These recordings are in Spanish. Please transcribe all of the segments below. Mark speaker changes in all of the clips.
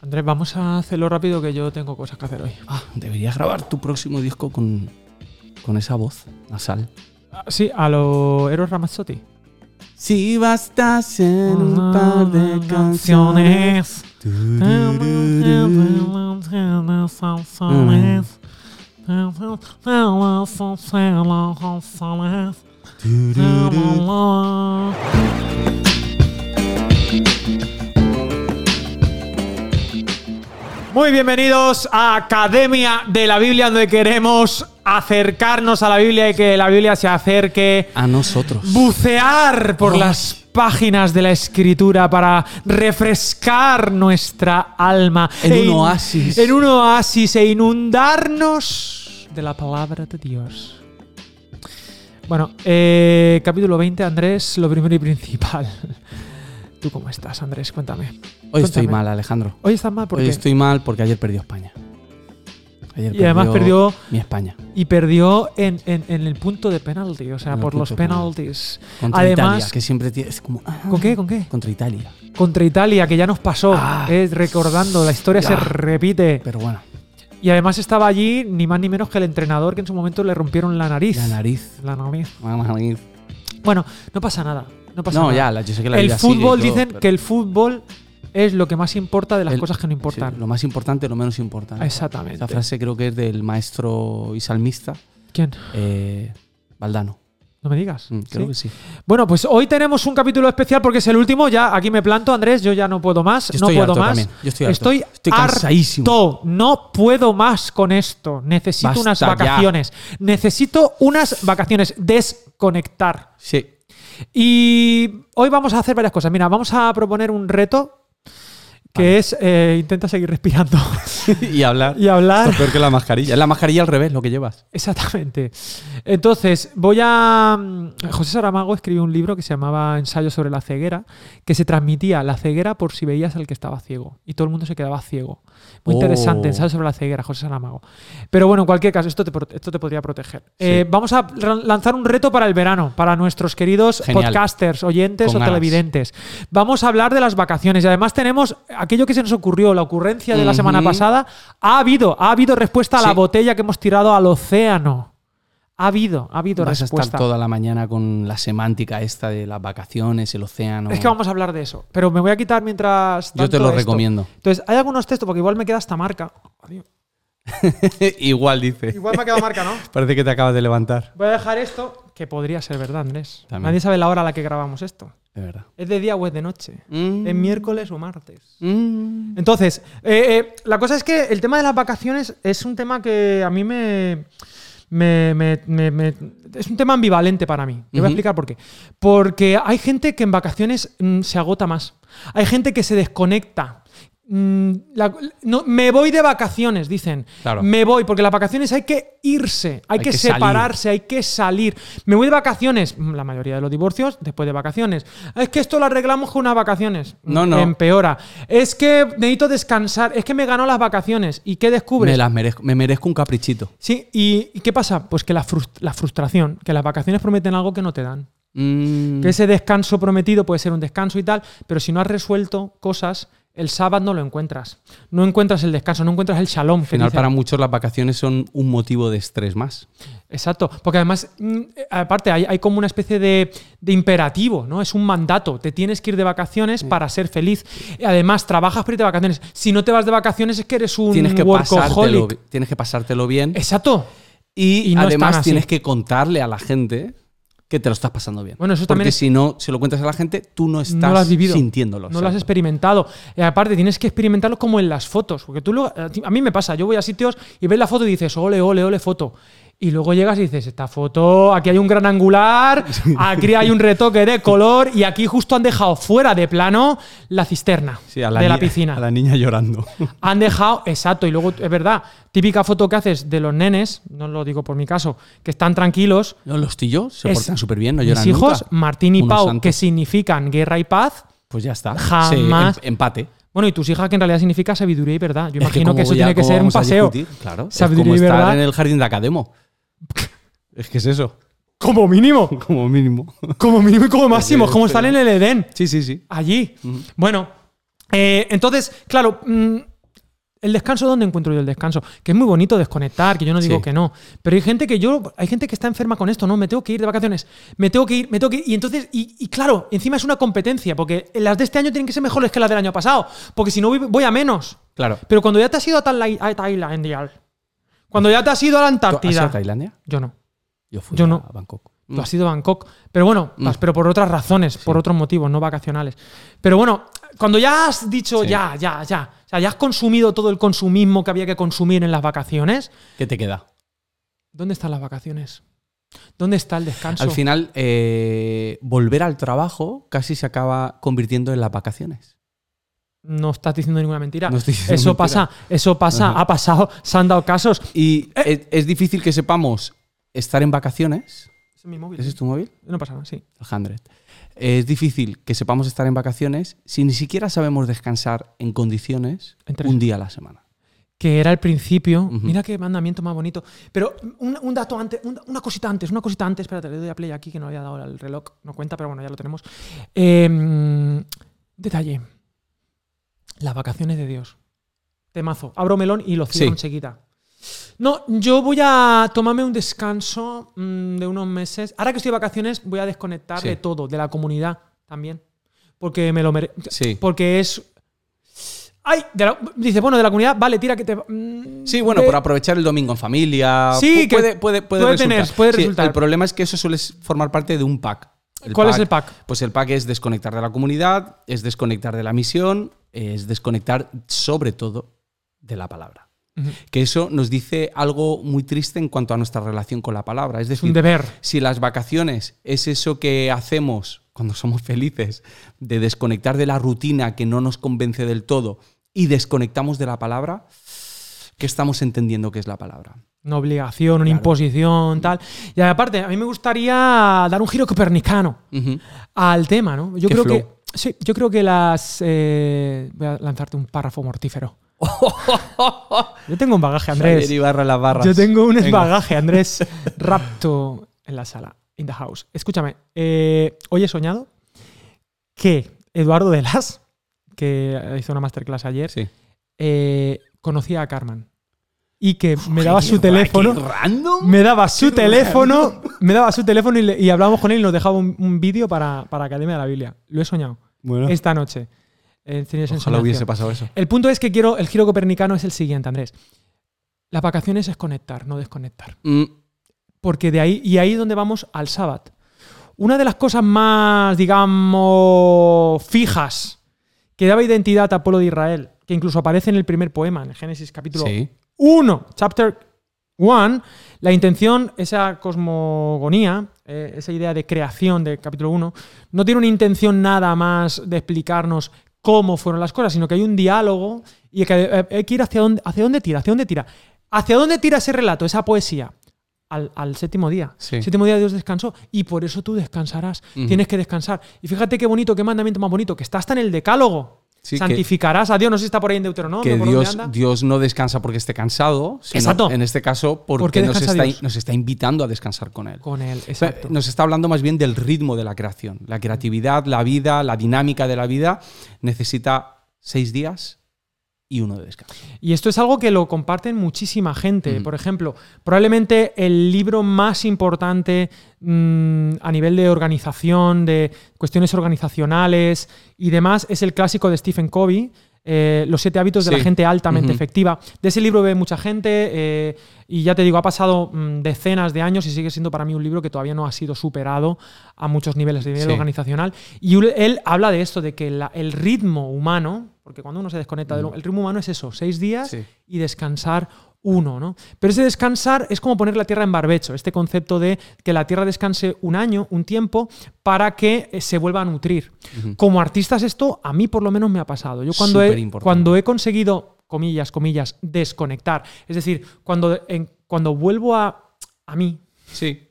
Speaker 1: Andrés, vamos a hacerlo rápido que yo tengo cosas que hacer hoy.
Speaker 2: Ah, deberías grabar tu próximo disco con, con esa voz nasal.
Speaker 1: Ah, Sí, a lo Eros Ramazzotti.
Speaker 2: Si bastas en un par de canciones.
Speaker 1: Muy bienvenidos a Academia de la Biblia, donde queremos acercarnos a la Biblia y que la Biblia se acerque
Speaker 2: A nosotros.
Speaker 1: bucear por
Speaker 2: Oh.
Speaker 1: las páginas de la escritura para refrescar nuestra alma
Speaker 2: En
Speaker 1: E
Speaker 2: un oasis.
Speaker 1: en un oasis e inundarnos de la palabra de Dios. Bueno, eh, capítulo 20, Andrés, lo primero y principal. ¿Tú cómo estás, Andrés? Cuéntame.
Speaker 2: Hoy estoy mal, Alejandro.
Speaker 1: Hoy estás mal porque
Speaker 2: Hoy estoy mal porque ayer perdió España. Ayer
Speaker 1: y además perdió
Speaker 2: mi España.
Speaker 1: y perdió en, en- en el punto de penalti, o sea, por los penaltis.
Speaker 2: Contra
Speaker 1: Además,
Speaker 2: Italia, que siempre tiene- es como. ah,
Speaker 1: ¿Con qué? ¿Con qué?
Speaker 2: Contra Italia.
Speaker 1: Contra Italia, que ya nos pasó.
Speaker 2: Ah.
Speaker 1: eh, recordando, la historia se repite.
Speaker 2: Pero bueno,
Speaker 1: Y además estaba allí ni más ni menos que el entrenador que en su momento le rompieron la nariz.
Speaker 2: la nariz.
Speaker 1: La nariz.
Speaker 2: Vamos a venir.
Speaker 1: Bueno, no pasa nada. No pasa
Speaker 2: No,
Speaker 1: nada.
Speaker 2: ya, la- yo sé que la
Speaker 1: el
Speaker 2: vida sigue y
Speaker 1: fútbol,
Speaker 2: todo,
Speaker 1: dicen
Speaker 2: pero-
Speaker 1: que el fútbol es lo que más importa de las
Speaker 2: El-
Speaker 1: cosas que no
Speaker 2: sí,
Speaker 1: importan.
Speaker 2: lo más importante, lo menos importante.
Speaker 1: Exactamente.
Speaker 2: Esta frase creo que es del maestro y salmista
Speaker 1: ¿Quién?
Speaker 2: eh, Valdano.
Speaker 1: No me digas.
Speaker 2: Mm, creo
Speaker 1: ¿Sí?
Speaker 2: que sí.
Speaker 1: Bueno, pues hoy tenemos un capítulo especial porque es el último. Ya aquí me planto, Andrés. Yo ya no puedo más.
Speaker 2: Yo
Speaker 1: no puedo más.
Speaker 2: también, yo estoy harto.
Speaker 1: Estoy,
Speaker 2: Estoy cansadísimo.
Speaker 1: harto. No puedo más con esto. Necesito
Speaker 2: Basta
Speaker 1: unas
Speaker 2: ya.
Speaker 1: vacaciones. Necesito unas vacaciones. Desconectar.
Speaker 2: Sí.
Speaker 1: Y hoy vamos a hacer varias cosas. Mira, vamos a proponer un reto que es eh, intenta seguir respirando
Speaker 2: y hablar.
Speaker 1: y hablar.
Speaker 2: Es peor que la mascarilla. Es la mascarilla al revés lo que llevas.
Speaker 1: Exactamente. Entonces, voy a. mm, José Saramago escribió un libro que se llamaba Ensayo sobre la ceguera, que se transmitía la ceguera por si veías al que estaba ciego. Y todo el mundo se quedaba ciego. Muy
Speaker 2: Oh.
Speaker 1: interesante, ensayo sobre la ceguera, José Saramago. Pero bueno, en cualquier caso, esto te, esto te podría proteger. Eh, vamos a lanzar un reto para el verano, para nuestros queridos
Speaker 2: Genial.
Speaker 1: podcasters, oyentes
Speaker 2: Con
Speaker 1: o
Speaker 2: ganas.
Speaker 1: televidentes. Vamos a hablar de las vacaciones y además tenemos aquello que se nos ocurrió, la ocurrencia de la semana pasada. Ha habido, ha habido respuesta a la botella que hemos tirado al océano. Ha habido, ha habido
Speaker 2: Vas a
Speaker 1: respuesta.
Speaker 2: estar toda la mañana con la semántica esta de las vacaciones, el océano.
Speaker 1: Es que vamos a hablar de eso. Pero me voy a quitar mientras.
Speaker 2: Yo te lo
Speaker 1: esto.
Speaker 2: recomiendo.
Speaker 1: Entonces, hay algunos textos, porque igual me queda esta marca. Adiós.
Speaker 2: Igual dice.
Speaker 1: Igual me ha quedado marca, ¿no?
Speaker 2: Parece que te acabas de levantar.
Speaker 1: Voy a dejar esto, que podría ser verdad, Andrés.
Speaker 2: También.
Speaker 1: Nadie sabe la hora a la que grabamos esto.
Speaker 2: De verdad.
Speaker 1: ¿Es de día o es de noche?
Speaker 2: Mm.
Speaker 1: ¿Es miércoles o martes?
Speaker 2: Mm.
Speaker 1: Entonces, eh, eh, la cosa es que el tema de las vacaciones es un tema que a mí me. Me- me- me- es un tema ambivalente para mí. Te voy a explicar por qué. Porque hay gente que en vacaciones mm, se agota más. Hay gente que se desconecta. Mm, la- no, me voy de vacaciones, dicen.
Speaker 2: Claro.
Speaker 1: Me voy, porque las vacaciones hay que irse, hay,
Speaker 2: Hay
Speaker 1: que,
Speaker 2: que salir.
Speaker 1: separarse, hay que salir. Me voy de vacaciones. Mm, La mayoría de los divorcios después de vacaciones. Es que esto lo arreglamos con unas vacaciones.
Speaker 2: No, no.
Speaker 1: Empeora. Es que necesito descansar. Es que me ganó las vacaciones. ¿Y qué descubres?
Speaker 2: Me las merezco. Me merezco un caprichito.
Speaker 1: Sí, ¿y, y qué pasa? Pues que la, frus- la frustración, que las vacaciones prometen algo que no te dan.
Speaker 2: Mm.
Speaker 1: Que ese descanso prometido puede ser un descanso y tal, pero si no has resuelto cosas, el sábado no lo encuentras. No encuentras el descanso, no encuentras el shalom.
Speaker 2: Al final, para muchos las vacaciones son un motivo de estrés más.
Speaker 1: Exacto, porque además, mm, eh, aparte, hay, hay como una especie de, de imperativo, ¿no? Es un mandato. Te tienes que ir de vacaciones para ser feliz. Además, trabajas para irte de vacaciones. Si no te vas de vacaciones, es que eres un
Speaker 2: Tienes que,
Speaker 1: workaholic.
Speaker 2: tienes que pasártelo bien.
Speaker 1: Exacto.
Speaker 2: Y,
Speaker 1: y no están
Speaker 2: además tienes que contarle a la gente que te lo estás pasando bien.
Speaker 1: Bueno, eso
Speaker 2: Porque
Speaker 1: también es-
Speaker 2: si no se lo cuentas a la gente, tú no estás
Speaker 1: no lo has vivido.
Speaker 2: sintiéndolo.
Speaker 1: No lo has experimentado. Y aparte, tienes que experimentarlo como en las fotos. Porque tú ti- a mí me pasa, yo voy a sitios y ves la foto y dices, ole, ole, ole, foto. Y luego llegas y dices, esta foto, aquí hay un gran angular, aquí hay un retoque de color y aquí justo han dejado fuera de plano la cisterna
Speaker 2: Sí, a la
Speaker 1: de la piscina.
Speaker 2: A la niña llorando.
Speaker 1: Han dejado, exacto, y luego es verdad, típica foto que haces de los nenes, no lo digo por mi caso, que están tranquilos.
Speaker 2: No, los tíos se portan súper bien, no
Speaker 1: Mis
Speaker 2: lloran
Speaker 1: hijos,
Speaker 2: nunca.
Speaker 1: Martín y
Speaker 2: Unos
Speaker 1: Pau,
Speaker 2: santos.
Speaker 1: que significan guerra y paz.
Speaker 2: Pues ya está.
Speaker 1: Jamás-
Speaker 2: Sí, em- empate.
Speaker 1: Bueno, y tus hijas, que en realidad significa sabiduría y verdad. Yo
Speaker 2: Es
Speaker 1: imagino que, eso
Speaker 2: ya-
Speaker 1: tiene que
Speaker 2: ¿cómo
Speaker 1: ser un paseo.
Speaker 2: discutir? Claro.
Speaker 1: Sabiduría
Speaker 2: es
Speaker 1: y
Speaker 2: como estar
Speaker 1: verdad.
Speaker 2: en el jardín de Academo. es que es eso.
Speaker 1: Como mínimo.
Speaker 2: Como mínimo.
Speaker 1: Como mínimo y como máximo. Como estar en el Edén.
Speaker 2: Sí, sí, sí.
Speaker 1: Allí. Bueno, Eh, entonces, claro, mm, el descanso, ¿dónde encuentro yo el descanso? Que es muy bonito desconectar, que yo no digo
Speaker 2: Sí.
Speaker 1: que no. Pero hay gente que yo, hay gente que está enferma con esto, ¿no? Me tengo que ir de vacaciones, me tengo que ir, me tengo que ir. Y entonces, y, y claro, encima es una competencia, porque las de este año tienen que ser mejores que las del año pasado, porque si no voy, voy a menos.
Speaker 2: Claro.
Speaker 1: Pero cuando ya te has ido a, Tala- a Tailandia, cuando ya te has ido a la
Speaker 2: ¿Has ido a
Speaker 1: Antártida,
Speaker 2: Tailandia?
Speaker 1: yo no.
Speaker 2: Yo fui
Speaker 1: Yo
Speaker 2: a
Speaker 1: no.
Speaker 2: Bangkok.
Speaker 1: Tú has ido a Bangkok. Pero bueno,
Speaker 2: Mm.
Speaker 1: pero por otras razones, por otros motivos, no vacacionales. Pero bueno, cuando ya has dicho
Speaker 2: Sí.
Speaker 1: ya, ya, ya, o sea, ya has consumido todo el consumismo que había que consumir en las vacaciones,
Speaker 2: ¿Qué te queda?
Speaker 1: ¿dónde están las vacaciones? ¿Dónde está el descanso?
Speaker 2: Al final, eh, volver al trabajo casi se acaba convirtiendo en las vacaciones.
Speaker 1: No estás diciendo ninguna mentira.
Speaker 2: No estoy diciendo
Speaker 1: eso
Speaker 2: mentira.
Speaker 1: pasa, eso pasa,
Speaker 2: Ajá.
Speaker 1: ha pasado, se han dado casos.
Speaker 2: Y
Speaker 1: Eh.
Speaker 2: es, es difícil que sepamos estar en vacaciones.
Speaker 1: Es mi móvil.
Speaker 2: ¿Ese es tu móvil?
Speaker 1: No pasa nada, sí.
Speaker 2: El 100. Es difícil que sepamos estar en vacaciones si ni siquiera sabemos descansar en condiciones un día a la semana.
Speaker 1: que era el principio. Mira qué mandamiento más bonito. Pero un, un dato antes, un- una cosita antes, una cosita antes. Espérate, le doy a play aquí que no había dado el reloj. No cuenta, pero bueno, ya lo tenemos. Eh, detalle. Las vacaciones de Dios. Temazo. Abro melón y lo cierro
Speaker 2: Sí.
Speaker 1: enseguida. No, yo voy a tomarme un descanso mm, de unos meses. Ahora que estoy de vacaciones, voy a desconectar
Speaker 2: Sí.
Speaker 1: de todo, de la comunidad también. Porque me lo merezco.
Speaker 2: Sí.
Speaker 1: Porque es. ¡Ay! de la- dice, bueno, de la comunidad, vale, tira que te. mm,
Speaker 2: Sí, bueno,
Speaker 1: de-
Speaker 2: por aprovechar el domingo en familia.
Speaker 1: Sí, que
Speaker 2: puede, puede, puede,
Speaker 1: puede
Speaker 2: resultar.
Speaker 1: tener, puede
Speaker 2: Sí,
Speaker 1: resultar.
Speaker 2: El problema es que eso suele formar parte de un pack.
Speaker 1: ¿Cuál es el pack?
Speaker 2: Pues el pack es desconectar de la comunidad, es desconectar de la misión, es desconectar sobre todo de la palabra. Que eso nos dice algo muy triste en cuanto a nuestra relación con la palabra. Es
Speaker 1: Es
Speaker 2: decir,
Speaker 1: un deber.
Speaker 2: si las vacaciones es eso que hacemos cuando somos felices, de desconectar de la rutina que no nos convence del todo y desconectamos de la palabra, ¿qué estamos entendiendo que es la palabra?
Speaker 1: Una obligación, una
Speaker 2: Claro.
Speaker 1: imposición, tal. Y aparte, a mí me gustaría dar un giro copernicano al tema, ¿no? Yo
Speaker 2: Qué
Speaker 1: creo
Speaker 2: flow.
Speaker 1: que. Sí, yo creo que las. eh, voy a lanzarte un párrafo mortífero. Yo tengo un bagaje, Andrés.
Speaker 2: Ibarra las barras.
Speaker 1: Yo tengo un
Speaker 2: Venga.
Speaker 1: bagaje, Andrés Rapto en la sala, in the house. Escúchame, eh, hoy he soñado que Eduardo de Las, que hizo una masterclass ayer,
Speaker 2: Sí.
Speaker 1: eh, conocía a Carmen y que me daba su teléfono. Me daba su teléfono, me daba su teléfono y, le- y hablábamos con él y nos dejaba un, un vídeo para, para Academia de la Biblia. Lo he soñado
Speaker 2: Bueno,
Speaker 1: esta noche. Eh,
Speaker 2: ojalá hubiese pasado eso.
Speaker 1: El punto es que quiero, el giro copernicano es el siguiente, Andrés. Las vacaciones es conectar, no desconectar.
Speaker 2: Mm,
Speaker 1: Porque de ahí, y ahí es donde vamos al sábado. Una de las cosas más, digamos, fijas que daba identidad al pueblo de Israel, que incluso aparece en el primer poema, en el Génesis capítulo
Speaker 2: sí.
Speaker 1: 1, chapter 1, la intención, esa cosmogonía, eh, esa idea de creación del capítulo 1, no tiene una intención nada más de explicarnos cómo fueron las cosas, sino que hay un diálogo y que eh, hay que ir hacia dónde, hacia dónde tira, hacia dónde tira. ¿Hacia dónde tira ese relato, esa poesía? Al, al séptimo día.
Speaker 2: Sí.
Speaker 1: Séptimo día Dios descansó y por eso tú descansarás. Tienes que descansar. Y fíjate qué bonito, qué mandamiento más bonito, que está hasta en el decálogo.
Speaker 2: Sí, que-
Speaker 1: Santificarás a Dios. No sé si está por ahí en Deuteronomio.
Speaker 2: que
Speaker 1: por
Speaker 2: Dios,
Speaker 1: anda.
Speaker 2: Dios no descansa porque esté cansado, sino
Speaker 1: Exacto.
Speaker 2: en este caso
Speaker 1: ¿Por
Speaker 2: porque
Speaker 1: qué
Speaker 2: nos está, nos está invitando a descansar con Él.
Speaker 1: Con él, exacto.
Speaker 2: Nos está hablando más bien del ritmo de la creación. La creatividad, la vida, la dinámica de la vida necesita seis días y uno de descanso.
Speaker 1: Y esto es algo que lo comparten muchísima gente.
Speaker 2: Mm.
Speaker 1: Por ejemplo, probablemente el libro más importante mm, a nivel de organización, de cuestiones organizacionales y demás, es el clásico de Stephen Covey. eh, los siete hábitos de la gente altamente efectiva. De ese libro ve mucha gente eh, y ya te digo, ha pasado mm, decenas de años y sigue siendo para mí un libro que todavía no ha sido superado a muchos niveles de nivel
Speaker 2: Sí.
Speaker 1: organizacional. Y él, él habla de esto, de que la- el ritmo humano, porque cuando uno se desconecta del
Speaker 2: Mm.
Speaker 1: el ritmo humano es eso, seis días
Speaker 2: Sí.
Speaker 1: y descansar uno, ¿no? Pero ese descansar es como poner la tierra en barbecho, este concepto de que la tierra descanse un año, un tiempo, para que eh, se vuelva a nutrir. Como artistas esto a mí por lo menos me ha pasado. Yo cuando, he, cuando he conseguido, comillas, comillas, desconectar, es decir, cuando, en- cuando vuelvo a, a mí
Speaker 2: Sí.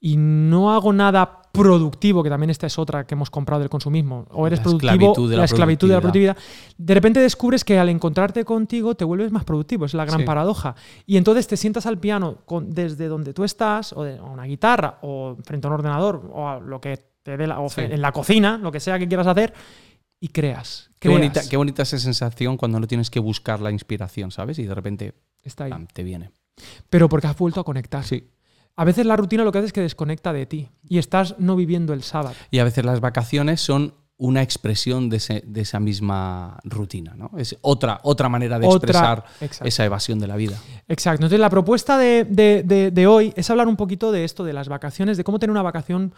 Speaker 1: y no hago nada productivo, que también esta es otra que hemos comprado del consumismo, o eres
Speaker 2: La
Speaker 1: productivo,
Speaker 2: esclavitud de
Speaker 1: la,
Speaker 2: la
Speaker 1: esclavitud de la
Speaker 2: productividad.
Speaker 1: de repente descubres que al encontrarte contigo te vuelves más productivo, es la gran
Speaker 2: Sí.
Speaker 1: paradoja. Y entonces te sientas al piano con- desde donde tú estás, o de a una guitarra, o frente a un ordenador, o a lo que te dé la, o
Speaker 2: Sí.
Speaker 1: en la cocina, lo que sea que quieras hacer, y creas.
Speaker 2: Qué bonita, qué bonita esa sensación cuando no tienes que buscar la inspiración, ¿sabes? Y de repente
Speaker 1: Está ahí.
Speaker 2: te viene.
Speaker 1: Pero porque has vuelto a conectar.
Speaker 2: Sí.
Speaker 1: A veces la rutina lo que hace es que desconecta de ti y estás no viviendo el sábado.
Speaker 2: Y a veces las vacaciones son una expresión de, ese- de esa misma rutina, ¿no? Es otra, otra manera de
Speaker 1: Otra-
Speaker 2: expresar esa evasión de la vida.
Speaker 1: Exacto. Entonces, la propuesta de, de- de- hoy es hablar un poquito de esto, de las vacaciones, de cómo tener una vacación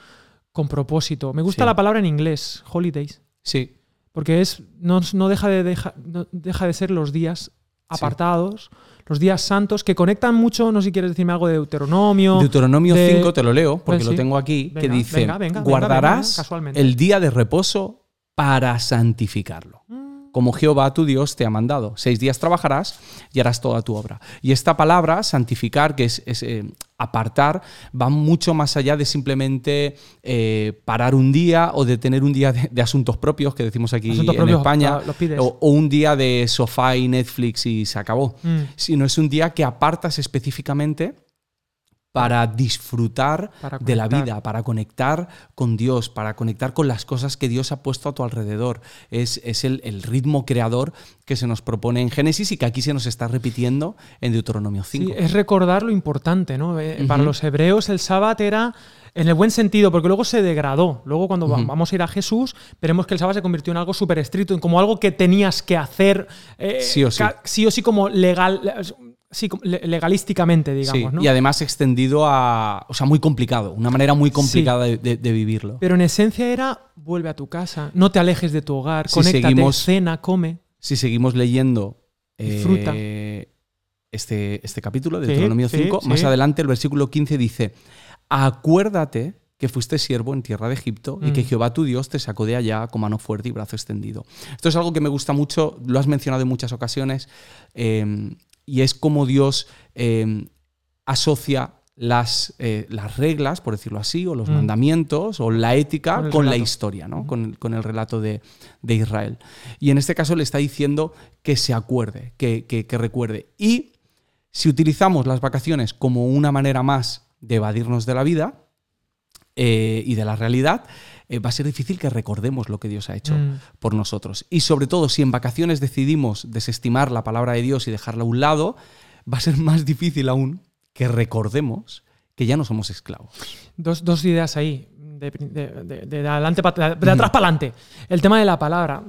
Speaker 1: con propósito. Me gusta
Speaker 2: Sí.
Speaker 1: la palabra en inglés, holidays,
Speaker 2: Sí,
Speaker 1: porque es, no, no deja, de, deja, no deja de ser los días apartados, los días santos, que conectan mucho, no sé si quieres decirme algo de Deuteronomio.
Speaker 2: Deuteronomio
Speaker 1: de-
Speaker 2: 5 te lo leo porque
Speaker 1: Pues
Speaker 2: lo tengo aquí, que dice,
Speaker 1: venga, venga, venga,
Speaker 2: guardarás el día de reposo para santificarlo.
Speaker 1: Mm.
Speaker 2: Como Jehová tu Dios te ha mandado. Seis días trabajarás y harás toda tu obra. Y esta palabra, santificar, que es, es, eh, apartar, va mucho más allá de simplemente eh, parar un día o de tener un día de, de asuntos propios, que decimos aquí
Speaker 1: Asuntos
Speaker 2: en España,
Speaker 1: ah,
Speaker 2: o un día de sofá y Netflix y se acabó.
Speaker 1: Mm.
Speaker 2: Sino es un día que apartas específicamente para disfrutar
Speaker 1: Para
Speaker 2: de la vida, para conectar con Dios, para conectar con las cosas que Dios ha puesto a tu alrededor. Es, es el, el ritmo creador que se nos propone en Génesis y que aquí se nos está repitiendo en Deuteronomio 5.
Speaker 1: Sí, es recordar lo importante, ¿no? Eh,
Speaker 2: Ujú.
Speaker 1: Para los hebreos el sábado era en el buen sentido, porque luego se degradó. Luego cuando
Speaker 2: Ujú.
Speaker 1: vamos a ir a Jesús, veremos que el sábado se convirtió en algo súper estricto, en como algo que tenías que hacer eh,
Speaker 2: Sí o sí.
Speaker 1: sí o sí como legal, sí, legalísticamente, digamos,
Speaker 2: Sí,
Speaker 1: ¿no?
Speaker 2: Y además extendido a. O sea, muy complicado, una manera muy complicada de, de- de vivirlo.
Speaker 1: Pero en esencia era vuelve a tu casa, no te alejes de tu hogar,
Speaker 2: Si
Speaker 1: conéctate,
Speaker 2: seguimos-
Speaker 1: cena, come.
Speaker 2: Si seguimos leyendo. eh, este, este capítulo de
Speaker 1: Sí,
Speaker 2: Deuteronomio
Speaker 1: sí,
Speaker 2: 5, más adelante el versículo 15 dice: Acuérdate que fuiste siervo en tierra de Egipto y que
Speaker 1: Mm.
Speaker 2: Jehová tu Dios te sacó de allá con mano fuerte y brazo extendido. Esto es algo que me gusta mucho, lo has mencionado en muchas ocasiones, eh, y es como Dios eh, asocia las, eh, las reglas, por decirlo así, o los
Speaker 1: Mm.
Speaker 2: mandamientos, o la ética,
Speaker 1: Con
Speaker 2: la historia, ¿no? con, el- con el relato de, de Israel. Y en este caso le está diciendo que se acuerde, que, que- que recuerde. Y si utilizamos las vacaciones como una manera más de evadirnos de la vida eh, y de la realidad, eh, va a ser difícil que recordemos lo que Dios ha hecho
Speaker 1: Mm.
Speaker 2: por nosotros. Y sobre todo, si en vacaciones decidimos desestimar la palabra de Dios y dejarla a un lado, va a ser más difícil aún que recordemos que ya no somos esclavos.
Speaker 1: Dos, dos ideas ahí, de, de- de- de adelante atrás para adelante. El tema de la palabra.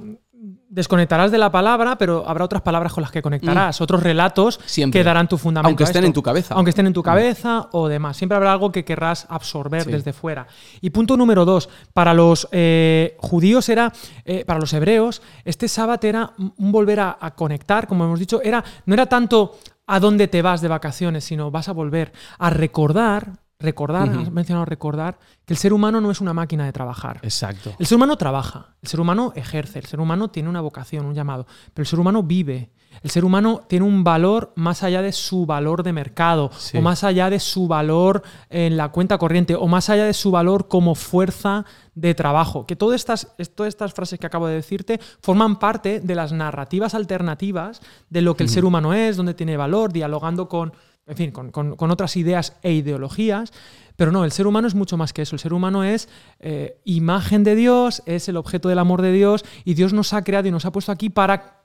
Speaker 1: Desconectarás de la palabra, pero habrá otras palabras con las que conectarás, otros relatos
Speaker 2: Siempre.
Speaker 1: que darán tu fundamento.
Speaker 2: Aunque
Speaker 1: a
Speaker 2: estén
Speaker 1: esto.
Speaker 2: en tu cabeza.
Speaker 1: Aunque estén en tu cabeza o demás. Siempre habrá algo que querrás absorber
Speaker 2: Sí.
Speaker 1: desde fuera. Y punto número dos, para los eh, judíos era, eh, para los hebreos, este sábado era un volver a, a conectar, como hemos dicho, era, no era tanto a dónde te vas de vacaciones, sino vas a volver a recordar, recordar, has mencionado recordar, que el ser humano no es una máquina de trabajar.
Speaker 2: Exacto.
Speaker 1: El ser humano trabaja, el ser humano ejerce, el ser humano tiene una vocación, un llamado, pero el ser humano vive. El ser humano tiene un valor más allá de su valor de mercado,
Speaker 2: Sí.
Speaker 1: o más allá de su valor en la cuenta corriente, o más allá de su valor como fuerza de trabajo. Que todas estas, es- todas estas frases que acabo de decirte forman parte de las narrativas alternativas de lo que el ser humano es, donde tiene valor, dialogando con, en fin, con, con- con otras ideas e ideologías. Pero no, el ser humano es mucho más que eso. El ser humano es eh, imagen de Dios, es el objeto del amor de Dios y Dios nos ha creado y nos ha puesto aquí para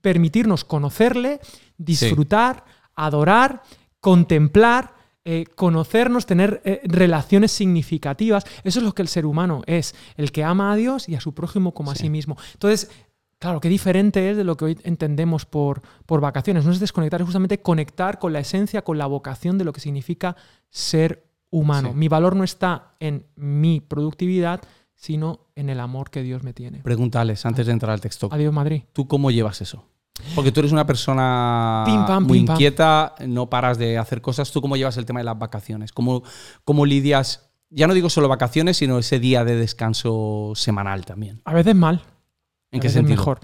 Speaker 1: permitirnos conocerle, disfrutar, adorar, contemplar, eh, conocernos, tener eh, relaciones significativas. Eso es lo que el ser humano es, el que ama a Dios y a su prójimo como a
Speaker 2: Sí.
Speaker 1: sí mismo. Entonces, claro, qué diferente es de lo que hoy entendemos por, por vacaciones. No es desconectar, es justamente conectar con la esencia, con la vocación de lo que significa ser humano.
Speaker 2: Sí.
Speaker 1: Mi valor no está en mi productividad, sino en el amor que Dios me tiene.
Speaker 2: Pregúntales antes de entrar al texto.
Speaker 1: Adiós, Madrid.
Speaker 2: ¿Tú cómo llevas eso? Porque tú eres una persona
Speaker 1: Pim, pam,
Speaker 2: muy
Speaker 1: pim, pam.
Speaker 2: inquieta, no paras de hacer cosas. ¿Tú cómo llevas el tema de las vacaciones? ¿Cómo, cómo lidias, ya no digo solo vacaciones, sino ese día de descanso semanal también?
Speaker 1: A veces mal.
Speaker 2: ¿En qué sentido?
Speaker 1: mejor.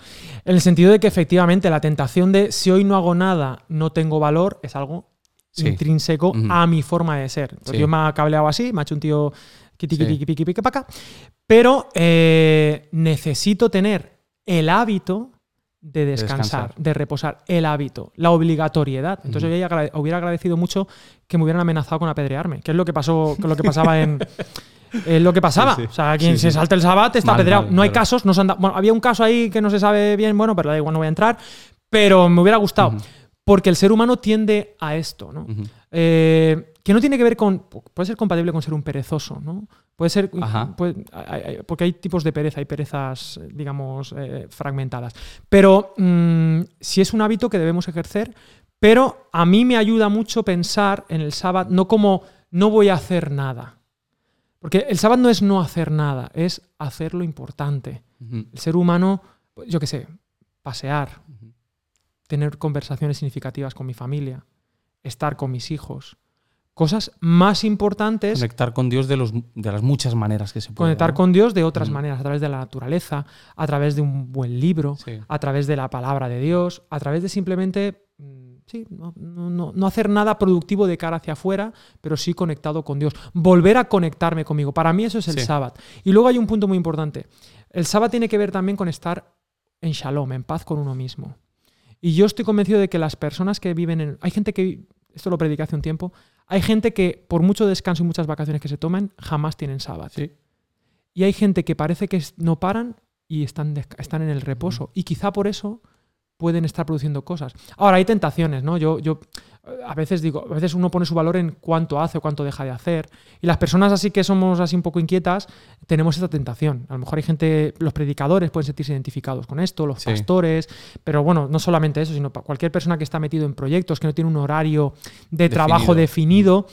Speaker 1: En el sentido de que efectivamente la tentación de si hoy no hago nada, no tengo valor, es algo
Speaker 2: Sí.
Speaker 1: intrínseco
Speaker 2: Ujú.
Speaker 1: a mi forma de ser. Entonces,
Speaker 2: Sí.
Speaker 1: Yo me ha cableado así, me ha hecho un tío piqui, piqui, paca. Pero eh, necesito tener el hábito de descansar,
Speaker 2: descansar.
Speaker 1: de reposar, el hábito, la obligatoriedad. Entonces
Speaker 2: Ujú.
Speaker 1: yo hubiera agrade- hubiera agradecido mucho que me hubieran amenazado con apedrearme, que es lo que pasó, que es lo que pasaba en, Es lo que pasaba.
Speaker 2: Sí, sí.
Speaker 1: O sea, quien
Speaker 2: Sí,
Speaker 1: se salta el sabat está
Speaker 2: Mal,
Speaker 1: apedreado.
Speaker 2: mal,
Speaker 1: no hay
Speaker 2: claro.
Speaker 1: casos, no se han dado- Bueno, había un caso ahí que no se sabe bien, bueno, pero da igual, no voy a entrar. Pero me hubiera gustado. Porque el ser humano tiende a esto, ¿no? Eh, que no tiene que ver con. Puede ser compatible con ser un perezoso, ¿no? Puede ser.
Speaker 2: Ajá.
Speaker 1: puede- hay- hay- porque hay tipos de pereza, hay perezas, eh, digamos, eh, fragmentadas. Pero mm, sí es un hábito que debemos ejercer, pero a mí me ayuda mucho pensar en el sábado no como no voy a hacer nada. Porque el sábado no es no hacer nada, es hacer lo importante. El ser humano, yo qué sé, pasear, tener conversaciones significativas con mi familia, estar con mis hijos. Cosas más importantes,
Speaker 2: Conectar con Dios de, los, de las muchas maneras que se puede.
Speaker 1: conectar
Speaker 2: ¿no?
Speaker 1: con Dios de otras maneras, a través de la naturaleza, a través de un buen libro,
Speaker 2: Sí.
Speaker 1: a través de la palabra de Dios, a través de simplemente, mm, sí, no, no- no- no hacer nada productivo de cara hacia afuera, pero sí conectado con Dios. Volver a conectarme conmigo. Para mí eso es el
Speaker 2: Sí.
Speaker 1: sábado. Y luego hay un punto muy importante. El sábado tiene que ver también con estar en shalom, en paz con uno mismo. Y yo estoy convencido de que las personas que viven en... Hay gente que... Esto lo prediqué hace un tiempo. Hay gente que por mucho descanso y muchas vacaciones que se toman, jamás tienen sábado.
Speaker 2: Sí.
Speaker 1: Y hay gente que parece que no paran y están, están en el reposo. Y quizá por eso pueden estar produciendo cosas. Ahora, hay tentaciones, ¿no? Yo, yo a veces digo, a veces uno pone su valor en cuánto hace o cuánto deja de hacer. Y las personas así que somos así un poco inquietas, tenemos esta tentación. A lo mejor hay gente, los predicadores pueden sentirse identificados con esto, los
Speaker 2: Sí.
Speaker 1: pastores, pero bueno, no solamente eso, sino cualquier persona que está metido en proyectos, que no tiene un horario de trabajo definido.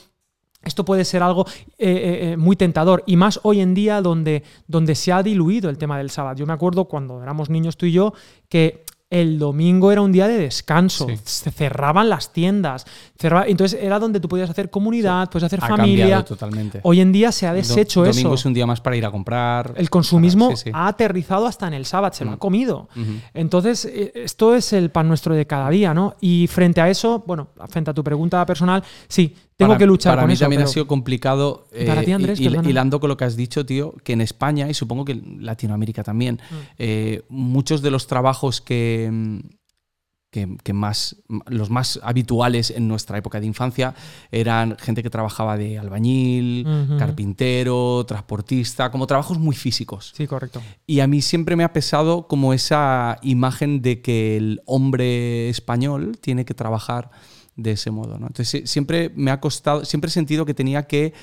Speaker 1: Esto puede ser algo eh, eh, eh, muy tentador y más hoy en día donde, donde se ha diluido el tema del sábado. Yo me acuerdo cuando éramos niños tú y yo que el domingo era un día de descanso,
Speaker 2: Sí.
Speaker 1: se cerraban las tiendas, cerraba- entonces era donde tú podías hacer comunidad, puedes hacer
Speaker 2: Ha
Speaker 1: familia.
Speaker 2: cambiado totalmente.
Speaker 1: Hoy en día se ha
Speaker 2: Do-
Speaker 1: deshecho
Speaker 2: Domingo
Speaker 1: eso.
Speaker 2: es un día más para ir a comprar.
Speaker 1: El consumismo
Speaker 2: sí.
Speaker 1: ha aterrizado hasta en el sábado, se lo ha
Speaker 2: Mm.
Speaker 1: comido. Entonces, eh, esto es el pan nuestro de cada día, ¿no? Y frente a eso, bueno, frente a tu pregunta personal, sí, tengo
Speaker 2: Para-
Speaker 1: que luchar
Speaker 2: para
Speaker 1: con
Speaker 2: mí
Speaker 1: eso.
Speaker 2: también ha sido complicado. eh,
Speaker 1: Para ti, Andrés,
Speaker 2: y- y-
Speaker 1: perdona.
Speaker 2: hilando con lo que has dicho, tío, que en España y supongo que en Latinoamérica también,
Speaker 1: Mm.
Speaker 2: eh, muchos de los trabajos que, que, que más, los más habituales en nuestra época de infancia eran gente que trabajaba de albañil, carpintero, transportista, como trabajos muy físicos.
Speaker 1: Sí, correcto.
Speaker 2: Y a mí siempre me ha pesado como esa imagen de que el hombre español tiene que trabajar de ese modo. ¿no? Entonces sie- siempre me ha costado, siempre he sentido que tenía que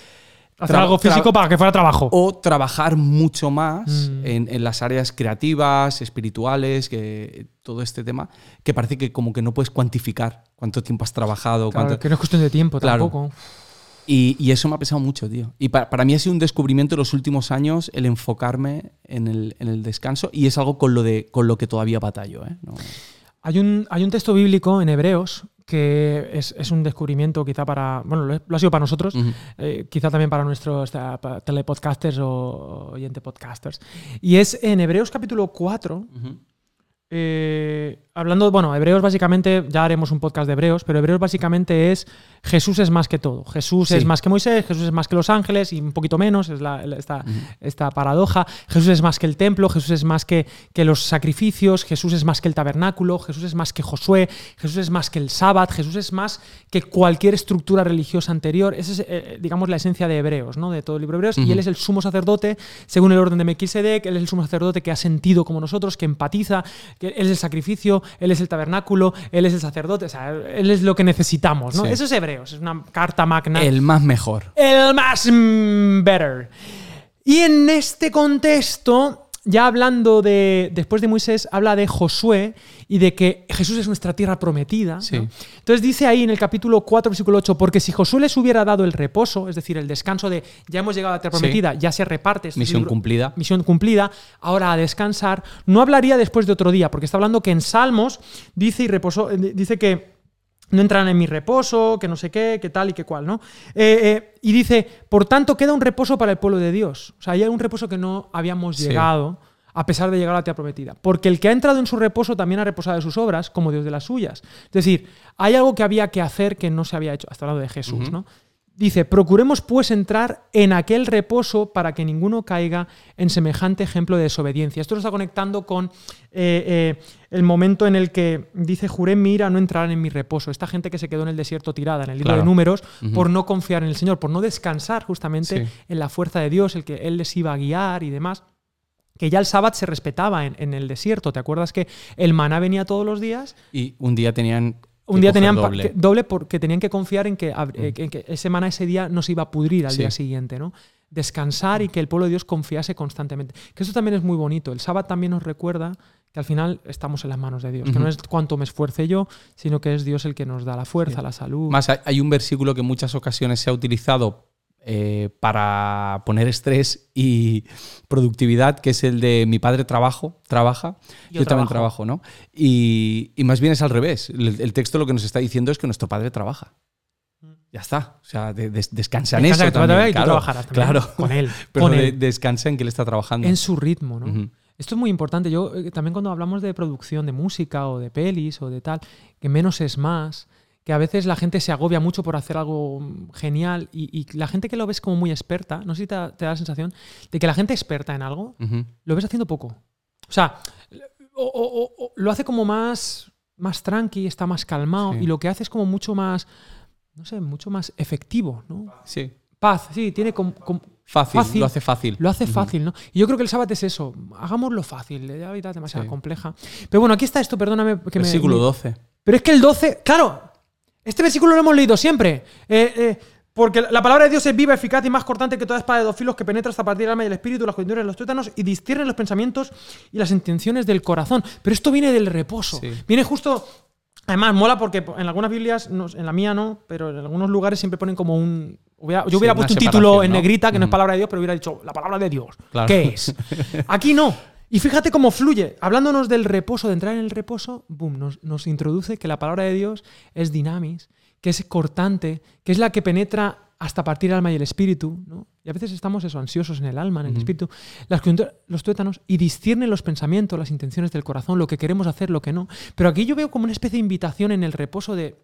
Speaker 1: Hacer algo físico para que fuera trabajo.
Speaker 2: o trabajar mucho más
Speaker 1: Mm.
Speaker 2: en, en las áreas creativas, espirituales, que todo este tema, que parece que como que no puedes cuantificar cuánto tiempo has trabajado.
Speaker 1: Claro,
Speaker 2: cuánto-
Speaker 1: que no es cuestión de tiempo
Speaker 2: Claro.
Speaker 1: tampoco.
Speaker 2: y, y eso me ha pesado mucho, tío. Y pa- para mí ha sido un descubrimiento en los últimos años el enfocarme en el, en el descanso y es algo con lo, de, con lo que todavía batallo. ¿eh? No-
Speaker 1: Hay un, hay un texto bíblico en Hebreos que es, es un descubrimiento quizá para, bueno, lo, lo ha sido para nosotros, eh, quizá también para nuestros eh, telepodcasters o oyente podcasters. Y es en Hebreos capítulo 4,
Speaker 2: Ujú.
Speaker 1: Eh, hablando, bueno, Hebreos básicamente, ya haremos un podcast de Hebreos, pero Hebreos básicamente es Jesús es más que todo. Jesús
Speaker 2: Sí.
Speaker 1: es más que Moisés, Jesús es más que los ángeles y un poquito menos, es la, esta, esta paradoja. Jesús es más que el templo, Jesús es más que, que los sacrificios, Jesús es más que el tabernáculo, Jesús es más que Josué, Jesús es más que el sábado, Jesús es más que cualquier estructura religiosa anterior. Esa es, eh, digamos, la esencia de Hebreos, ¿no? De todo el libro de Hebreos. Y él es el sumo sacerdote, según el orden de Melquisedec, él es el sumo sacerdote que ha sentido como nosotros, que empatiza, que él es el sacrificio, él es el tabernáculo, él es el sacerdote, o sea, él es lo que necesitamos, ¿no?
Speaker 2: Sí.
Speaker 1: Eso es Hebreos, es una carta magna.
Speaker 2: El más mejor.
Speaker 1: El más mm, better. Y en este contexto, ya hablando de, después de Moisés, habla de Josué y de que Jesús es nuestra tierra prometida. ¿no?
Speaker 2: Sí.
Speaker 1: Entonces dice ahí en el capítulo 4, versículo 8, porque si Josué les hubiera dado el reposo, es decir, el descanso de ya hemos llegado a la tierra
Speaker 2: Sí.
Speaker 1: prometida, ya se reparte. este
Speaker 2: Misión
Speaker 1: libro-
Speaker 2: cumplida.
Speaker 1: misión cumplida, ahora a descansar, no hablaría después de otro día, porque está hablando que en Salmos dice y reposó, eh, dice que no entran en mi reposo, que no sé qué, que tal y que cual, ¿no? Eh, eh, y dice, por tanto, queda un reposo para el pueblo de Dios. O sea, hay un reposo que no habíamos
Speaker 2: Sí.
Speaker 1: llegado a pesar de llegar a la tierra prometida. Porque el que ha entrado en su reposo también ha reposado de sus obras, como Dios de las suyas. Es decir, hay algo que había que hacer que no se había hecho. Hasta hablando de Jesús. ¿no? Dice, procuremos pues entrar en aquel reposo para que ninguno caiga en semejante ejemplo de desobediencia. Esto lo está conectando con eh, eh, el momento en el que dice, juré mi ira no entrar en mi reposo. Esta gente que se quedó en el desierto tirada, en el libro
Speaker 2: Claro.
Speaker 1: de números, por no confiar en el Señor, por no descansar justamente
Speaker 2: Sí.
Speaker 1: en la fuerza de Dios, el que Él les iba a guiar y demás. Que ya el sábado se respetaba en, en el desierto. ¿Te acuerdas que el maná venía todos los días?
Speaker 2: Y un día tenían.
Speaker 1: Un
Speaker 2: que
Speaker 1: día tenían
Speaker 2: doble.
Speaker 1: que- doble porque tenían que confiar en que, eh, en que ese maná ese día no se iba a pudrir al
Speaker 2: Sí.
Speaker 1: día siguiente, ¿no? Descansar y que el pueblo de Dios confiase constantemente. Que eso también es muy bonito. El sábado también nos recuerda que al final estamos en las manos de Dios. Que no es cuánto me esfuerce yo, sino que es Dios el que nos da la fuerza,
Speaker 2: Sí.
Speaker 1: la salud.
Speaker 2: Más hay un versículo que en muchas ocasiones se ha utilizado eh, para poner estrés y productividad, que es el de mi padre trabajo, trabaja,
Speaker 1: Yo
Speaker 2: yo, también
Speaker 1: trabajo.
Speaker 2: ¿no? Y, y más bien es al revés. El, el texto lo que nos está diciendo es que nuestro padre trabaja. Ya está. O sea, de- des- descansa en eso también,
Speaker 1: y tú
Speaker 2: claro,
Speaker 1: trabajarás también,
Speaker 2: Claro.
Speaker 1: con él,
Speaker 2: Pero
Speaker 1: con
Speaker 2: de- descansa en que él está trabajando.
Speaker 1: en su ritmo, ¿no? Esto es muy importante. Yo eh, también cuando hablamos de producción de música o de pelis o de tal, que menos es más, que a veces la gente se agobia mucho por hacer algo genial y, y la gente que lo ves como muy experta, no sé si te, da- te da la sensación de que la gente experta en algo lo ves haciendo poco. O sea, o- o- o- o lo hace como más, más tranqui, está más calmado
Speaker 2: Sí.
Speaker 1: y lo que hace es como mucho más, no sé, mucho más efectivo, ¿no?
Speaker 2: Sí.
Speaker 1: Paz, sí, tiene com- com-
Speaker 2: Fácil,
Speaker 1: Fácil.
Speaker 2: lo hace fácil.
Speaker 1: lo hace fácil, ¿no? Y yo creo que el sábado es eso. Hagámoslo fácil. La vida es demasiado
Speaker 2: Sí.
Speaker 1: compleja. Pero bueno, aquí está esto, perdóname. Que me-
Speaker 2: Versículo
Speaker 1: me-
Speaker 2: 12.
Speaker 1: Pero es que el 12, claro, este versículo lo hemos leído siempre. Eh, eh, porque la palabra de Dios es viva, eficaz y más cortante que toda espada de dos filos que penetra hasta partir del alma y el espíritu, las coyunturas de los tuétanos y discierne los pensamientos y las intenciones del corazón. Pero esto viene del reposo.
Speaker 2: Sí.
Speaker 1: Viene justo. Además, mola porque en algunas Biblias, no- en la mía no, pero en algunos lugares siempre ponen como un. yo
Speaker 2: Sí,
Speaker 1: hubiera puesto un título en
Speaker 2: ¿no?
Speaker 1: negrita que no es
Speaker 2: Ujú.
Speaker 1: palabra de Dios, pero hubiera dicho la palabra de Dios.
Speaker 2: Claro.
Speaker 1: ¿Qué es? Aquí no. Y fíjate cómo fluye. Hablándonos del reposo, de entrar en el reposo, boom, nos, nos introduce que la palabra de Dios es dinamis, que es cortante, que es la que penetra hasta partir el alma y el espíritu. ¿no? Y a veces estamos eso, ansiosos en el alma, en el espíritu. Las los tuétanos y discierne los pensamientos, las intenciones del corazón, lo que queremos hacer, lo que no. Pero aquí yo veo como una especie de invitación en el reposo de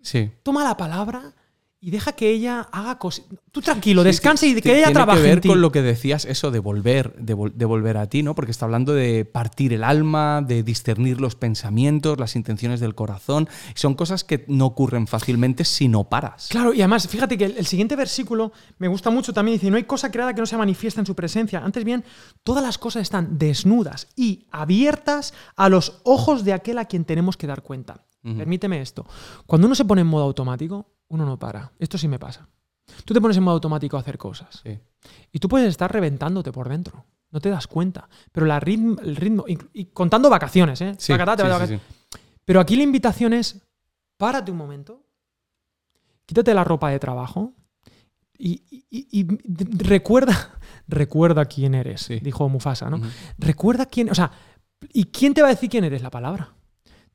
Speaker 2: Sí.
Speaker 1: toma la palabra y deja que ella haga cosas. Tú tranquilo, descansa y que ella
Speaker 2: tiene
Speaker 1: trabaje
Speaker 2: que ver
Speaker 1: en ti.
Speaker 2: con lo que decías, eso de volver, de, vol- de volver a ti, ¿no? Porque está hablando de partir el alma, de discernir los pensamientos, las intenciones del corazón. Son cosas que no ocurren fácilmente si no paras.
Speaker 1: Claro, y además, fíjate que el, el siguiente versículo me gusta mucho también. Dice, no hay cosa creada que no se manifiesta en su presencia. Antes bien, todas las cosas están desnudas y abiertas a los ojos de aquel a quien tenemos que dar cuenta. Permíteme esto. Cuando uno se pone en modo automático, uno no para. Esto sí me pasa. Tú te pones en modo automático a hacer cosas.
Speaker 2: Sí.
Speaker 1: Y tú puedes estar reventándote por dentro. No te das cuenta. Pero la ritmo, el ritmo, y contando vacaciones, ¿eh?
Speaker 2: Sí, sí.
Speaker 1: Pero aquí la invitación es, párate un momento, quítate la ropa de trabajo y, recuerda, recuerda quién eres, dijo Mufasa, ¿no? Recuerda quién, o sea, ¿y quién te va a decir quién eres? La palabra.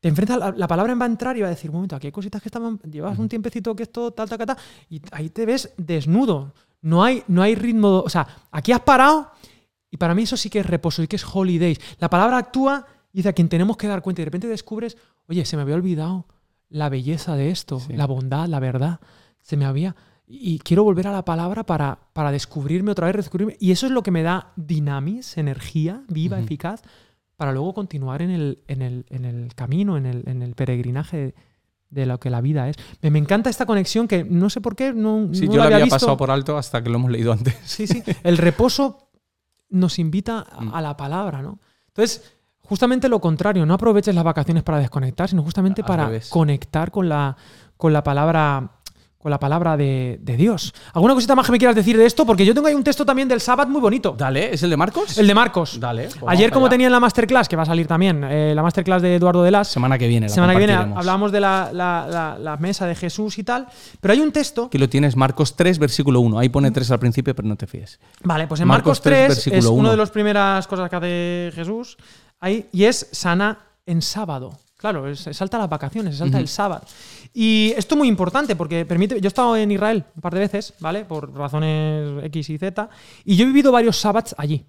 Speaker 1: Te enfrentas, la, la palabra va a entrar y va a decir, un momento, aquí hay cositas que estaban, llevas un tiempecito que esto, tal, tal, tal, tal", y ahí te ves desnudo. No hay, no hay ritmo, o sea, aquí has parado y para mí eso sí que es reposo y que es holidays. La palabra actúa y dice a quien tenemos que dar cuenta y de repente descubres, oye, se me había olvidado la belleza de esto,
Speaker 2: Sí.
Speaker 1: la bondad, la verdad. Se me había... Y quiero volver a la palabra para, para descubrirme otra vez, redescubrirme. Y eso es lo que me da dinamis, energía viva,
Speaker 2: Ujú.
Speaker 1: eficaz, para luego continuar en el, en el, en el camino, en el, en el peregrinaje de, de lo que la vida es. Me, me encanta esta conexión que no sé por qué no,
Speaker 2: Sí,
Speaker 1: no
Speaker 2: yo
Speaker 1: la
Speaker 2: había
Speaker 1: visto.
Speaker 2: pasado por alto hasta que lo hemos leído antes.
Speaker 1: Sí, sí. El reposo nos invita a-
Speaker 2: Mm.
Speaker 1: a la palabra, ¿no? Entonces, justamente lo contrario, no aproveches las vacaciones para desconectar, sino justamente
Speaker 2: Al
Speaker 1: para
Speaker 2: revés.
Speaker 1: conectar con la, con la palabra con la palabra de, de Dios. ¿Alguna cosita más que me quieras decir de esto? Porque yo tengo ahí un texto también del sábado muy bonito.
Speaker 2: Dale, ¿es el de Marcos?
Speaker 1: El de Marcos.
Speaker 2: Dale. pues
Speaker 1: Ayer, como
Speaker 2: allá.
Speaker 1: tenía en la masterclass, que va a salir también, eh, la masterclass de Eduardo de Las,
Speaker 2: Semana que viene. la
Speaker 1: semana que viene hablábamos de la, la- la- la mesa de Jesús y tal, pero hay un texto
Speaker 2: Aquí lo tienes, Marcos 3, versículo 1. Ahí pone 3 al principio, pero no te fíes.
Speaker 1: Vale, pues en
Speaker 2: Marcos
Speaker 1: Marcos
Speaker 2: 3,
Speaker 1: 3,
Speaker 2: versículo
Speaker 1: es una
Speaker 2: 1.
Speaker 1: de las primeras cosas que hace Jesús ahí, y es sana en sábado. Claro, se salta las vacaciones, se salta el sábado. Y esto es muy importante porque permite. Yo he estado en Israel un par de veces, ¿vale? Por razones X y Z. Y yo he vivido varios sábados allí.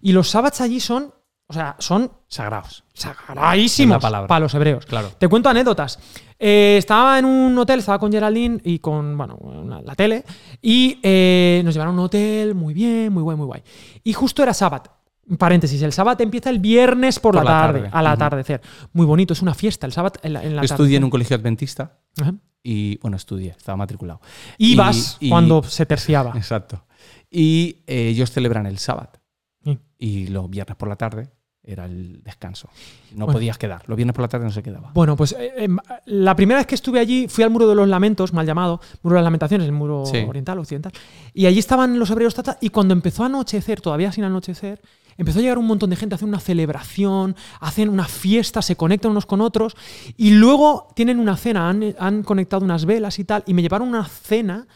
Speaker 1: Y los sábados allí son O sea, son
Speaker 2: Sagrados.
Speaker 1: sagradísimos
Speaker 2: palabra.
Speaker 1: para los hebreos.
Speaker 2: Claro.
Speaker 1: Te cuento anécdotas. Eh, estaba en un hotel, estaba con Geraldine y con, bueno, una- la tele, y eh, nos llevaron a un hotel muy bien, muy guay, muy guay. Y justo era sábado. Paréntesis, el sábado empieza el viernes por,
Speaker 2: Por
Speaker 1: la,
Speaker 2: la
Speaker 1: tarde,
Speaker 2: tarde.
Speaker 1: al atardecer. Muy bonito, es una fiesta el sábado en la, en la
Speaker 2: Yo
Speaker 1: tarde.
Speaker 2: estudié en un colegio adventista
Speaker 1: Ajá.
Speaker 2: y, bueno, estudié, estaba matriculado.
Speaker 1: Ibas
Speaker 2: Y- y-
Speaker 1: cuando se terciaba.
Speaker 2: Exacto. Y eh, ellos celebran el sábado.
Speaker 1: Sí.
Speaker 2: Y los viernes por la tarde era el descanso. No
Speaker 1: Bueno.
Speaker 2: podías quedar. Los viernes por la tarde no se quedaba.
Speaker 1: Bueno, pues eh, em, la primera vez que estuve allí fui al Muro de los Lamentos, mal llamado, Muro de las Lamentaciones, el muro
Speaker 2: Sí.
Speaker 1: oriental, occidental. Y allí estaban los hebreos tata, y cuando empezó a anochecer, todavía sin anochecer, empezó a llegar un montón de gente, hacen una celebración, hacen una fiesta, se conectan unos con otros, y luego tienen una cena, han, han conectado unas velas y tal, y me llevaron una cena,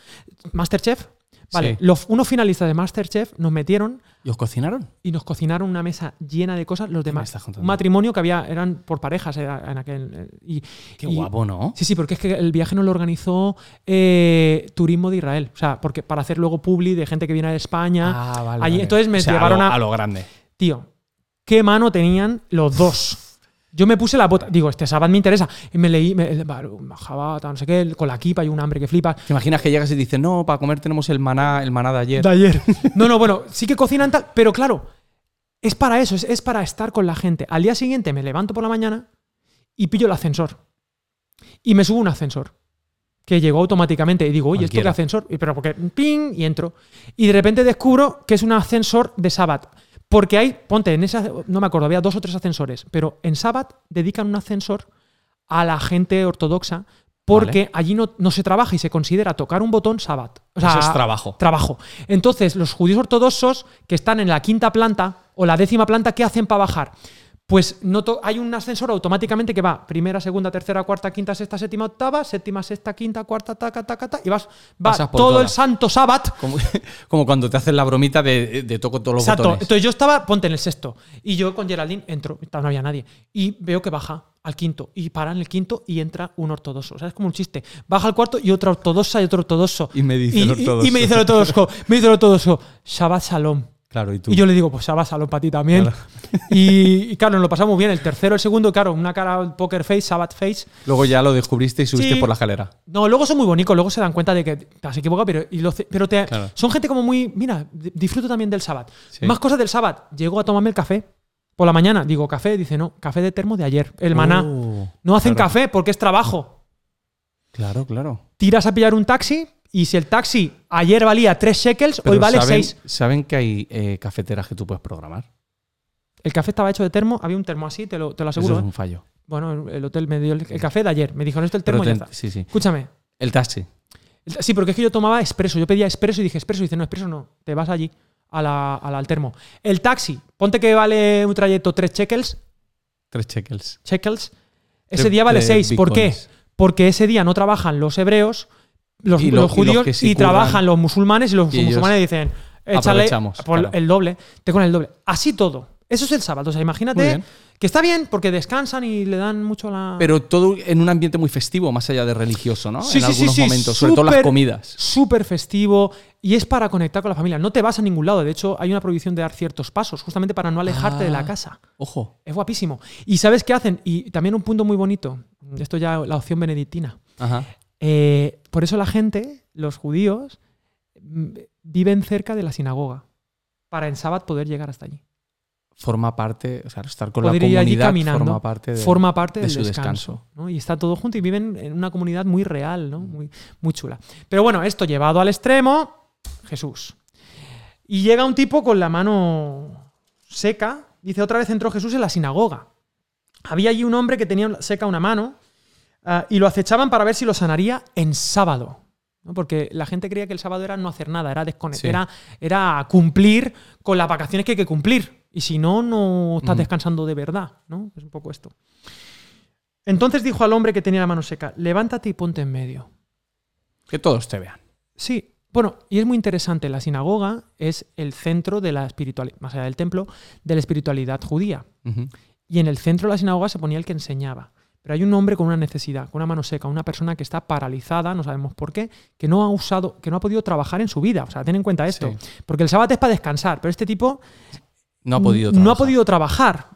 Speaker 1: Masterchef. Vale,
Speaker 2: Sí.
Speaker 1: los, unos finalistas de Masterchef nos metieron
Speaker 2: ¿Y os cocinaron?
Speaker 1: y nos cocinaron una mesa llena de cosas. Los demás, un matrimonio que había, eran por parejas era en aquel. eh, Y,
Speaker 2: Qué
Speaker 1: y-
Speaker 2: guapo, ¿no?
Speaker 1: Sí, sí, porque es que el viaje nos lo organizó eh, Turismo de Israel. O sea, porque para hacer luego publi de gente que viene de España.
Speaker 2: Ah, vale.
Speaker 1: Allí-
Speaker 2: vale.
Speaker 1: entonces me
Speaker 2: O sea,
Speaker 1: llevaron
Speaker 2: a lo,
Speaker 1: a-
Speaker 2: a lo grande.
Speaker 1: Tío, qué mano tenían los dos. Yo me puse la bota. Digo, este sábado me interesa. Y me leí, me, bajaba, no sé qué, con la kipa y un hambre que flipa.
Speaker 2: ¿Te imaginas que llegas y dices, no, para comer tenemos el maná, el maná de ayer?
Speaker 1: De ayer. No, no, bueno, sí que cocinan tal, pero claro, es para eso, es, es para estar con la gente. Al día siguiente me levanto por la mañana y pillo el ascensor. Y me subo un ascensor. Que llegó automáticamente. Y digo, oye, ¿esto qué ascensor? Y, Pero porque ping y entro. Y de repente descubro que es un ascensor de Sabbath. Porque hay, ponte, en esa, no me acuerdo, había dos o tres ascensores, pero en Sabbath dedican un ascensor a la gente ortodoxa porque allí no, no se trabaja y se considera tocar un botón Sabbath. O sea,
Speaker 2: Eso es trabajo.
Speaker 1: trabajo. Entonces, los judíos ortodoxos que están en la quinta planta o la décima planta, ¿qué hacen para bajar? Pues hay un ascensor automáticamente que va primera, segunda, tercera, cuarta, quinta, sexta, séptima, octava, séptima, sexta, quinta, cuarta, taca, taca, taca, y vas, va todo el santo sábado
Speaker 2: Como, como cuando te hacen la bromita de, de toco todos los
Speaker 1: Exacto.
Speaker 2: botones.
Speaker 1: Entonces yo estaba, ponte en el sexto. Y yo con Geraldine entro, no había nadie. Y veo que baja al quinto. Y para en el quinto y entra un ortodoxo. O sea, es como un chiste. Baja al cuarto y otra ortodoxa y otro ortodoxo.
Speaker 2: Y me dice
Speaker 1: y,
Speaker 2: el
Speaker 1: y- me dice el ortodoxo. me dice el ortodoxo. Shabbat Shalom.
Speaker 2: Claro, y tú.
Speaker 1: Y yo le digo, pues Shabbat Shalom para ti también.
Speaker 2: Claro.
Speaker 1: Y, y claro, nos lo pasamos bien. El tercero, el segundo, claro, una cara poker face, Shabbat face.
Speaker 2: Luego ya lo descubriste y subiste
Speaker 1: Sí.
Speaker 2: por la escalera.
Speaker 1: No, luego son muy bonitos, luego se dan cuenta de que te has equivocado, pero, y lo pero te-
Speaker 2: Claro.
Speaker 1: son gente como muy. Mira, di- disfruto también del.
Speaker 2: Sí.
Speaker 1: Más cosas del sábado. Llego a tomarme el café por la mañana. Digo, café. Dice, no, café de termo de ayer. El maná.
Speaker 2: Oh,
Speaker 1: no hacen
Speaker 2: claro.
Speaker 1: café porque es trabajo.
Speaker 2: Claro, claro.
Speaker 1: Tiras a pillar un taxi y si el taxi ayer valía 3 shekels,
Speaker 2: Pero
Speaker 1: hoy vale
Speaker 2: ¿saben,
Speaker 1: 6.
Speaker 2: ¿Saben que hay eh, cafeteras que tú puedes programar?
Speaker 1: El café estaba hecho de termo, había un termo así, te lo, te lo aseguro.
Speaker 2: Eso es
Speaker 1: ¿eh?
Speaker 2: un fallo.
Speaker 1: Bueno, el hotel me dio el, el café de ayer. Me dijeron esto el termo ya está.
Speaker 2: sí, sí.
Speaker 1: Escúchame.
Speaker 2: El taxi.
Speaker 1: Sí, porque es que yo tomaba expreso. Yo pedía expreso y dije expreso. Y dice, no, expreso no. Te vas allí a la- a la- al termo. El taxi, ponte que vale un trayecto 3 shekels.
Speaker 2: Tres shekels.
Speaker 1: shekels ese día vale
Speaker 2: tres
Speaker 1: 6. ¿Por qué? Porque ese día no trabajan los hebreos, los,
Speaker 2: Y
Speaker 1: los
Speaker 2: los
Speaker 1: judíos, y, trabajan los musulmanes y los
Speaker 2: Y
Speaker 1: musulmanes dicen, échale por
Speaker 2: claro.
Speaker 1: el doble, te con el doble. Así todo. Eso es el sábado. O sea, imagínate que está bien porque descansan y le dan mucho a la...
Speaker 2: Pero todo en un ambiente muy festivo, más allá de religioso, ¿no?
Speaker 1: Sí,
Speaker 2: en
Speaker 1: sí,
Speaker 2: algunos
Speaker 1: sí,
Speaker 2: momentos, sobre todo las comidas.
Speaker 1: súper festivo y es para conectar con la familia. No te vas a ningún lado. De hecho, hay una prohibición de dar ciertos pasos, justamente para no alejarte de la
Speaker 2: Ah.
Speaker 1: casa.
Speaker 2: Ojo.
Speaker 1: Es guapísimo. ¿Y sabes qué hacen? Y también un punto muy bonito. Esto ya la opción benedictina.
Speaker 2: Ajá.
Speaker 1: Eh, por eso la gente, los judíos, mm, viven cerca de la sinagoga. Para en sábado poder llegar hasta allí.
Speaker 2: Forma parte, o sea, estar con
Speaker 1: Poder
Speaker 2: la
Speaker 1: ir allí
Speaker 2: comunidad
Speaker 1: caminando.
Speaker 2: forma parte de.
Speaker 1: Forma parte
Speaker 2: de
Speaker 1: del
Speaker 2: su
Speaker 1: descanso.
Speaker 2: descanso.
Speaker 1: ¿no? Y está todo junto y viven en una comunidad muy real, ¿no? muy, muy chula. Pero bueno, esto llevado al extremo, Jesús. Y llega un tipo con la mano seca. Dice, otra vez entró Jesús en la sinagoga. Había allí un hombre que tenía seca una mano ah, y lo acechaban para ver si lo sanaría en sábado. ¿no? Porque la gente creía que el sábado era no hacer nada, era desconectar,
Speaker 2: Sí.
Speaker 1: era, era cumplir con las vacaciones que hay que cumplir. Y si no, no estás descansando de verdad. ¿no? Es un poco esto. Entonces dijo al hombre que tenía la mano seca, levántate y ponte en medio.
Speaker 2: Que todos te vean.
Speaker 1: Sí, bueno, y es muy interesante, la sinagoga es el centro de la espiritualidad, más allá del templo, de la espiritualidad judía. Y en el centro de la sinagoga se ponía el que enseñaba. Pero hay un hombre con una necesidad, con una mano seca, una persona que está paralizada, no sabemos por qué, que no ha usado, que no ha podido trabajar en su vida. O sea, ten en cuenta esto.
Speaker 2: Sí.
Speaker 1: Porque el sábado es para descansar, pero este tipo
Speaker 2: No ha podido
Speaker 1: no ha
Speaker 2: trabajar.
Speaker 1: podido trabajar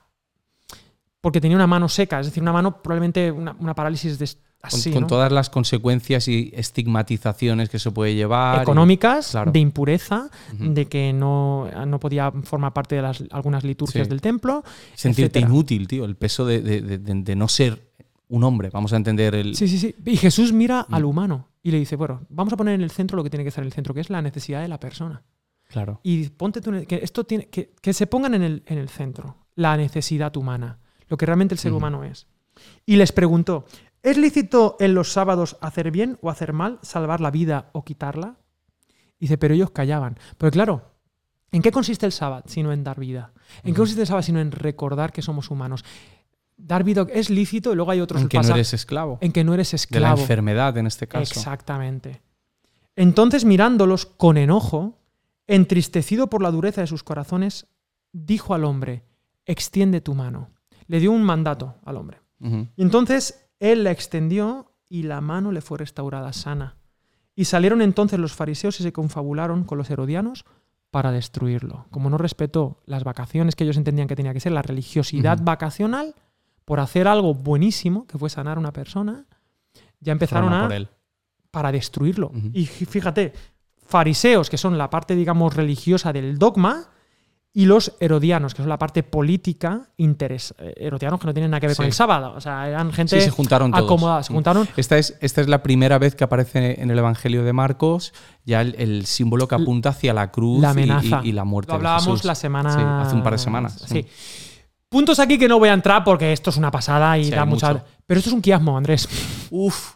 Speaker 1: porque tenía una mano seca, es decir, una mano probablemente una, una parálisis de, así,
Speaker 2: con
Speaker 1: ¿no?
Speaker 2: todas las consecuencias y estigmatizaciones que se puede llevar. y-
Speaker 1: económicas,
Speaker 2: claro.
Speaker 1: de impureza, de que no, no podía formar parte de las, algunas liturgias
Speaker 2: Sí.
Speaker 1: del templo.
Speaker 2: sentirte
Speaker 1: etcétera.
Speaker 2: inútil, tío. El peso de, de- de- de- de no ser un hombre. Vamos a entender el.
Speaker 1: Sí, sí, sí. Y Jesús mira
Speaker 2: Mm.
Speaker 1: al humano y le dice, bueno, vamos a poner en el centro lo que tiene que estar en el centro, que es la necesidad de la persona.
Speaker 2: Claro.
Speaker 1: Y ponte tú que esto tiene que, que se pongan en el, en el centro, la necesidad humana, lo que realmente el ser
Speaker 2: Ujú.
Speaker 1: humano es. Y les preguntó, ¿es lícito en los sábados hacer bien o hacer mal, salvar la vida o quitarla? Dice, pero ellos callaban. Pero claro, ¿en qué consiste el sábado sino en dar vida? ¿En qué
Speaker 2: Ujú.
Speaker 1: consiste el sábado sino en recordar que somos humanos? Dar vida es lícito y luego hay otros
Speaker 2: En que no eres esclavo.
Speaker 1: en que no eres
Speaker 2: De la
Speaker 1: esclavo.
Speaker 2: enfermedad, en este caso.
Speaker 1: Exactamente. Entonces, mirándolos con enojo, entristecido por la dureza de sus corazones, dijo al hombre, extiende tu mano. Le dio un mandato al hombre. Y entonces él la extendió y la mano le fue restaurada sana. Y salieron entonces los fariseos y se confabularon con los herodianos para destruirlo. Como no respetó las vacaciones que ellos entendían que tenía que ser, la religiosidad vacacional, por hacer algo buenísimo, que fue sanar a una persona, ya empezaron
Speaker 2: a
Speaker 1: a
Speaker 2: por él.
Speaker 1: para destruirlo. Y fí- fíjate, fariseos, que son la parte, digamos, religiosa del dogma, y los herodianos, que son la parte política, interes eh, herodianos que no tienen nada que ver con el sábado. O sea, eran gente
Speaker 2: Sí, se juntaron todos.
Speaker 1: acomodada. Se
Speaker 2: Mm.
Speaker 1: juntaron.
Speaker 2: Esta es, esta es la primera vez que aparece en el Evangelio de Marcos ya el, el símbolo que apunta hacia la cruz
Speaker 1: La
Speaker 2: y-
Speaker 1: amenaza.
Speaker 2: y, y la muerte
Speaker 1: Lo
Speaker 2: de
Speaker 1: hablábamos
Speaker 2: Jesús.
Speaker 1: la semana.
Speaker 2: Sí, hace un par de semanas.
Speaker 1: Sí. Puntos aquí que no voy a entrar porque esto es una pasada y
Speaker 2: Sí,
Speaker 1: da mucha.
Speaker 2: mucho.
Speaker 1: Pero esto es un quiasmo, Andrés.
Speaker 2: Uf.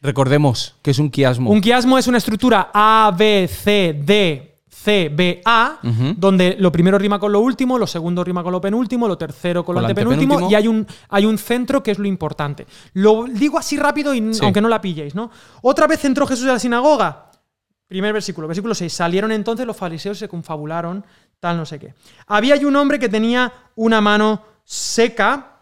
Speaker 2: Recordemos que es un quiasmo.
Speaker 1: Un quiasmo es una estructura A, B, C, D, C, B, A, donde lo primero rima con lo último, lo segundo rima con lo penúltimo, lo tercero con lo
Speaker 2: Con lo
Speaker 1: antepenúltimo, y hay un, hay un centro que es lo importante. Lo digo así rápido, y,
Speaker 2: Sí.
Speaker 1: aunque no la pilléis, ¿no? Otra vez entró Jesús a la sinagoga. Primer versículo, versículo 6. Salieron entonces los fariseos y se confabularon, tal no sé qué. Había allí un hombre que tenía una mano seca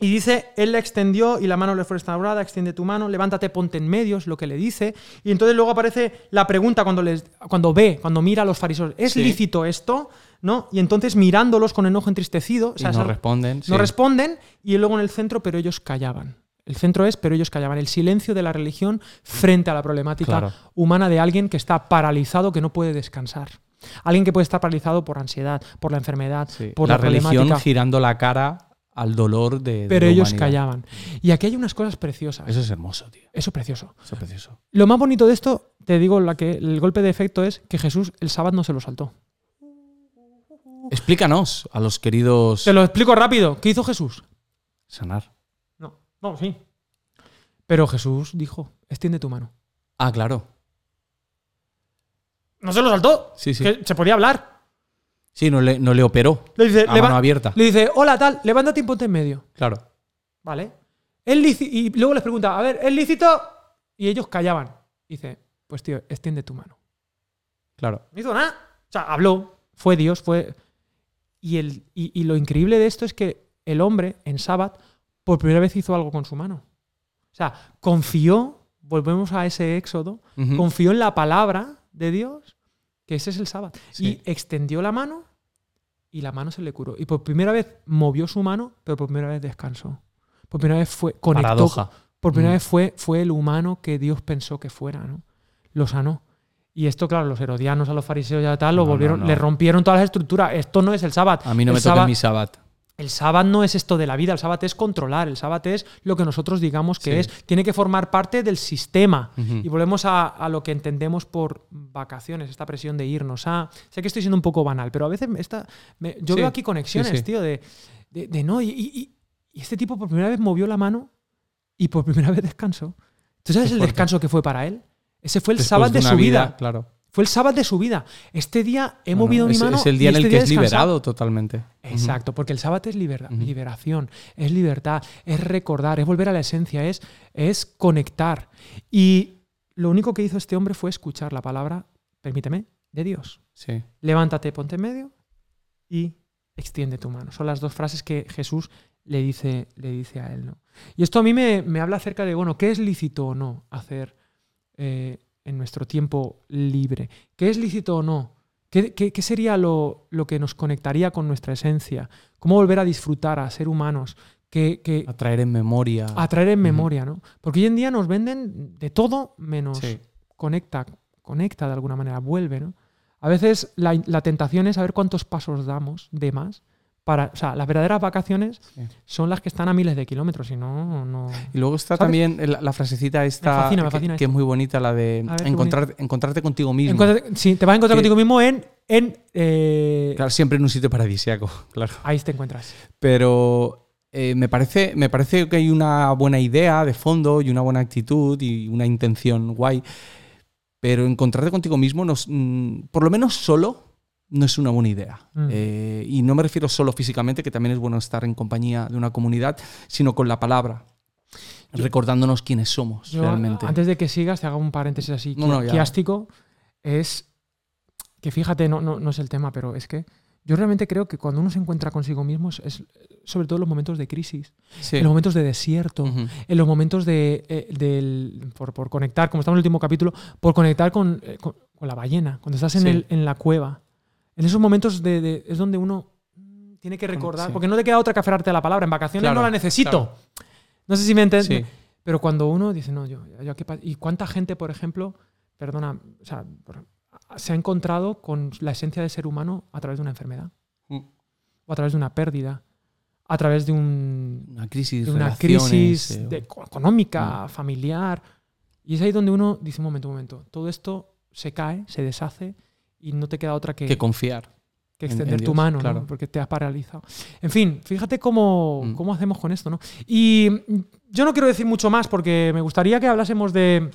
Speaker 1: y dice, él la extendió y la mano le fue restaurada, extiende tu mano, levántate, ponte en medio, es lo que le dice. Y entonces luego aparece la pregunta cuando, les, cuando ve, cuando mira a los fariseos, ¿es
Speaker 2: Sí.
Speaker 1: lícito esto? ¿No? Y entonces mirándolos con enojo entristecido, o
Speaker 2: Y
Speaker 1: sea,
Speaker 2: no responden.
Speaker 1: no
Speaker 2: sí.
Speaker 1: responden y luego en el centro, pero ellos callaban. El centro es, pero ellos callaban. El silencio de la religión frente a la problemática
Speaker 2: Claro.
Speaker 1: humana de alguien que está paralizado, que no puede descansar. Alguien que puede estar paralizado por ansiedad, por la enfermedad,
Speaker 2: Sí.
Speaker 1: por
Speaker 2: la,
Speaker 1: la,
Speaker 2: religión girando la cara al dolor de.
Speaker 1: Pero ellos
Speaker 2: humanidad.
Speaker 1: callaban. Y aquí hay unas cosas preciosas.
Speaker 2: Eso es hermoso, tío.
Speaker 1: Eso es precioso.
Speaker 2: Eso es precioso.
Speaker 1: Lo más bonito de esto, te digo, la que, el golpe de efecto es que Jesús el sábado no se lo saltó.
Speaker 2: Explícanos a los queridos
Speaker 1: Te lo explico rápido. ¿Qué hizo Jesús?
Speaker 2: sanar.
Speaker 1: No, no, sí. Pero Jesús dijo, extiende tu mano.
Speaker 2: Ah, claro.
Speaker 1: No se lo saltó.
Speaker 2: Sí, sí.
Speaker 1: Que se podía hablar.
Speaker 2: Sí, no le, no le operó.
Speaker 1: Le dice,
Speaker 2: A
Speaker 1: "Leva-
Speaker 2: mano abierta.
Speaker 1: le dice, hola tal, levántate y ponte en medio.
Speaker 2: Claro.
Speaker 1: ¿Vale? ¿Es líci- y luego les pregunta, a ver, ¿es lícito? Y ellos callaban. Dice, pues tío, extiende tu mano.
Speaker 2: Claro.
Speaker 1: No hizo nada. O sea, habló, fue Dios, fue. Y, el, y, y lo increíble de esto es que el hombre en sábado por primera vez hizo algo con su mano. O sea, confió, volvemos a ese éxodo, confió en la palabra de Dios, que ese es el sábado.
Speaker 2: Sí.
Speaker 1: Y extendió la mano y la mano se le curó. Y por primera vez movió su mano, pero por primera vez descansó. Por primera vez fue conectó.
Speaker 2: Paradoja.
Speaker 1: Por primera
Speaker 2: Mm.
Speaker 1: vez fue, fue el humano que Dios pensó que fuera, ¿no? Lo sanó. Y esto, claro, los herodianos, a los fariseos y a tal, lo
Speaker 2: No,
Speaker 1: volvieron,
Speaker 2: no.
Speaker 1: le rompieron todas las estructuras. Esto no es el sábado.
Speaker 2: A mí no
Speaker 1: el
Speaker 2: me toca mi sábado.
Speaker 1: El sábado no es esto de la vida, el sábado es controlar, el sábado es lo que nosotros digamos que
Speaker 2: Sí.
Speaker 1: es, tiene que formar parte del sistema. Y volvemos a, a lo que entendemos por vacaciones, esta presión de irnos a... Sé que estoy siendo un poco banal, pero a veces esta, me- yo
Speaker 2: Sí,
Speaker 1: veo aquí conexiones,
Speaker 2: sí,
Speaker 1: tío, de, de- de no, y, y- y este tipo por primera vez movió la mano y por primera vez descansó. ¿Tú sabes el descanso que fue para él? Ese fue el sábado de, su vida.
Speaker 2: Claro.
Speaker 1: Fue el sábado de su vida. Este día he movido mi mano.
Speaker 2: es el
Speaker 1: y
Speaker 2: día en
Speaker 1: este
Speaker 2: el que
Speaker 1: día
Speaker 2: es liberado totalmente.
Speaker 1: Exacto, porque el sábado es libera-
Speaker 2: Ujú.
Speaker 1: liberación, es libertad, es recordar, es volver a la esencia, es, es conectar. Y lo único que hizo este hombre fue escuchar la palabra, permíteme, de Dios.
Speaker 2: Sí.
Speaker 1: Levántate, ponte en medio y extiende tu mano. Son las dos frases que Jesús le dice, le dice a él. ¿no? Y esto a mí me, me habla acerca de, bueno, ¿qué es lícito o no hacer eh, en nuestro tiempo libre? ¿Qué es lícito o no ¿Qué, qué- qué sería lo, lo que nos conectaría con nuestra esencia? ¿Cómo volver a disfrutar, a ser humanos? Que, que
Speaker 2: A traer en memoria.
Speaker 1: a traer en memoria, ¿no? Porque hoy en día nos venden de todo menos
Speaker 2: Sí.
Speaker 1: conecta, conecta de alguna manera, vuelve, ¿no? A veces la, la tentación es saber cuántos pasos damos de más. Para, o sea, las verdaderas vacaciones son las que están a miles de kilómetros, si no, no.
Speaker 2: Y luego está
Speaker 1: ¿Sabes?
Speaker 2: también la, la frasecita esta
Speaker 1: fascina, me
Speaker 2: que-
Speaker 1: fascina
Speaker 2: que,
Speaker 1: esto.
Speaker 2: es muy bonita, la de
Speaker 1: ver,
Speaker 2: encontrar, encontrarte contigo mismo.
Speaker 1: Sí, te vas a encontrar
Speaker 2: Que-
Speaker 1: contigo mismo en. en eh,
Speaker 2: Claro, siempre en un sitio paradisiaco, claro.
Speaker 1: Ahí te encuentras.
Speaker 2: Pero eh, me, parece, me parece que hay una buena idea de fondo y una buena actitud y una intención guay. Pero encontrarte contigo mismo, nos, mm, por lo menos solo, no es una buena idea.
Speaker 1: Mm.
Speaker 2: Eh, y no me refiero solo físicamente, que también es bueno estar en compañía de una comunidad, sino con la palabra, recordándonos quiénes somos
Speaker 1: Yo,
Speaker 2: realmente.
Speaker 1: Antes de que sigas, te hago un paréntesis así
Speaker 2: No,
Speaker 1: quiástico. Es que fíjate, no, no, no es el tema, pero es que yo realmente creo que cuando uno se encuentra consigo mismo es, es sobre todo en los momentos de crisis,
Speaker 2: Sí.
Speaker 1: en los momentos de desierto, en los momentos de, eh, del, por, por conectar, como estamos en el último capítulo, por conectar con, eh, con- con la ballena, cuando estás en,
Speaker 2: Sí.
Speaker 1: el, en la cueva. En esos momentos de, de- es donde uno mm, tiene que recordar,
Speaker 2: sí.
Speaker 1: porque no te queda otra que aferrarte a la palabra. En vacaciones
Speaker 2: Claro,
Speaker 1: no la necesito.
Speaker 2: claro.
Speaker 1: No sé si me entiendes.
Speaker 2: Sí.
Speaker 1: Pero cuando uno dice, no, yo, yo aquí ¿Y cuánta gente, por ejemplo, perdona, o sea, se ha encontrado con la esencia del ser humano a través de una enfermedad?
Speaker 2: Mm.
Speaker 1: O a través de una pérdida, a través de, un,
Speaker 2: Una crisis,
Speaker 1: de una crisis
Speaker 2: eh,
Speaker 1: de- económica, familiar. Y es ahí donde uno dice, un momento, un momento, todo esto se cae, se deshace y no te queda otra que,
Speaker 2: que confiar.
Speaker 1: que
Speaker 2: en-
Speaker 1: extender
Speaker 2: en
Speaker 1: tu
Speaker 2: Dios,
Speaker 1: mano, ¿no?
Speaker 2: claro.
Speaker 1: porque te has paralizado. En fin, fíjate cómo,
Speaker 2: Mm.
Speaker 1: cómo hacemos con esto, ¿no? Y yo no quiero decir mucho más porque me gustaría que hablásemos de,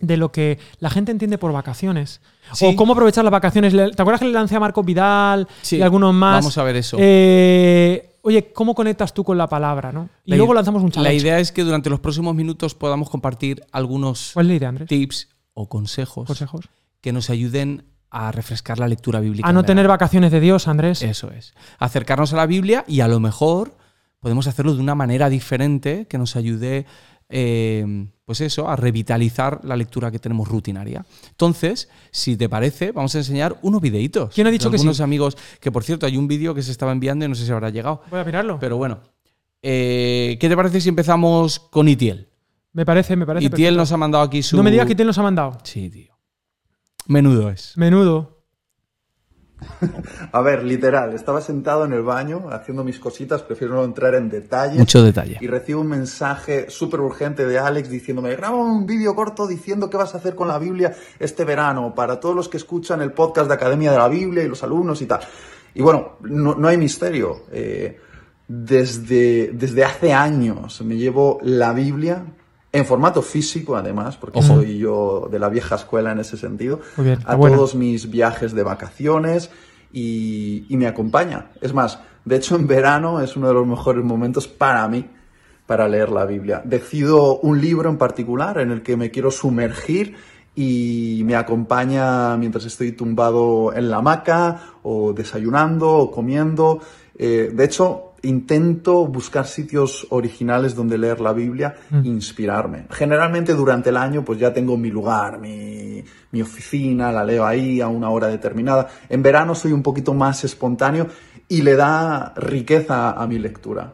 Speaker 1: de lo que la gente entiende por vacaciones.
Speaker 2: Sí.
Speaker 1: O cómo aprovechar las vacaciones. ¿Te acuerdas que le lancé a Marco Vidal
Speaker 2: Sí,
Speaker 1: y algunos más?
Speaker 2: Vamos a ver eso.
Speaker 1: Eh, oye, ¿cómo conectas tú con la palabra, no? Y
Speaker 2: La
Speaker 1: luego lanzamos un
Speaker 2: La
Speaker 1: challenge.
Speaker 2: idea es que durante los próximos minutos podamos compartir algunos
Speaker 1: ¿Cuál es la idea,
Speaker 2: tips o consejos
Speaker 1: Consejos.
Speaker 2: que nos ayuden a refrescar la lectura bíblica.
Speaker 1: A no tener vacaciones de Dios, Andrés.
Speaker 2: Eso es. Acercarnos a la Biblia y a lo mejor podemos hacerlo de una manera diferente que nos ayude, eh, pues eso, a revitalizar la lectura que tenemos rutinaria. Entonces, si te parece, vamos a enseñar unos videitos.
Speaker 1: ¿Quién ha dicho
Speaker 2: de
Speaker 1: que sí?
Speaker 2: algunos amigos, que por cierto, hay un vídeo que se estaba enviando y no sé si habrá llegado.
Speaker 1: Voy a mirarlo.
Speaker 2: Pero bueno, eh, ¿qué te parece si empezamos con Itiel?
Speaker 1: me parece, me parece.
Speaker 2: Itiel
Speaker 1: perfecto.
Speaker 2: nos ha mandado aquí su...
Speaker 1: No me digas que te los ha mandado.
Speaker 2: Sí, tío. Menudo es.
Speaker 1: Menudo.
Speaker 3: A ver, literal, estaba sentado en el baño haciendo mis cositas, prefiero no entrar en detalle.
Speaker 2: Mucho detalle.
Speaker 3: Y recibo un mensaje súper urgente de Alex diciéndome, graba un vídeo corto diciendo qué vas a hacer con la Biblia este verano para todos los que escuchan el podcast de Academia de la Biblia y los alumnos y tal. Y bueno, no, no hay misterio. Eh, desde, desde hace años me llevo la Biblia en formato físico, además, porque
Speaker 2: Ojo.
Speaker 3: soy yo de la vieja escuela en ese sentido,
Speaker 1: bien,
Speaker 3: a
Speaker 1: buena.
Speaker 3: todos mis viajes de vacaciones y, y me acompaña. Es más, de hecho en verano es uno de los mejores momentos para mí para leer la Biblia. Decido un libro en particular en el que me quiero sumergir y me acompaña mientras estoy tumbado en la hamaca o desayunando o comiendo. Eh, de hecho, intento buscar sitios originales donde leer la Biblia,
Speaker 1: Mm.
Speaker 3: inspirarme. Generalmente durante el año pues ya tengo mi lugar, mi, mi oficina, la leo ahí a una hora determinada. En verano soy un poquito más espontáneo y le da riqueza a mi lectura.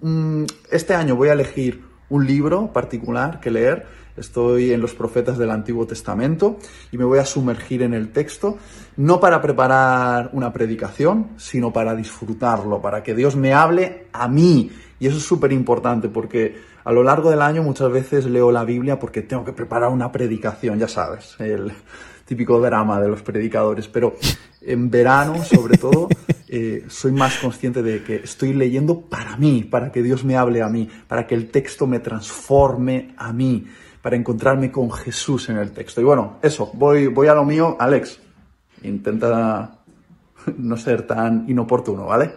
Speaker 3: Mm, Este año voy a elegir un libro particular que leer. Estoy en los profetas del Antiguo Testamento y me voy a sumergir en el texto, no para preparar una predicación, sino para disfrutarlo, para que Dios me hable a mí. Y eso es súper importante porque a lo largo del año muchas veces leo la Biblia porque tengo que preparar una predicación, ya sabes, el típico drama de los predicadores. Pero en verano, sobre todo, eh, soy más consciente de que estoy leyendo para mí, para que Dios me hable a mí, para que el texto me transforme a mí, para encontrarme con Jesús en el texto. Y bueno, eso, voy, voy a lo mío. Alex, intenta no ser tan inoportuno, ¿vale?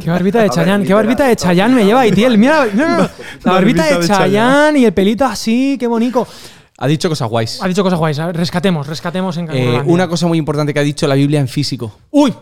Speaker 1: Qué barbita de Chayanne, qué barbita de
Speaker 3: no,
Speaker 1: Chayanne me lleva Itiel. Mira, mira, la barbita de Chayanne y el pelito así, qué bonito.
Speaker 2: Ha dicho cosas guays.
Speaker 1: Ha dicho cosas guays, rescatemos, rescatemos en
Speaker 2: Eh, una cosa muy importante que ha dicho la Biblia en físico.
Speaker 1: ¡Uy!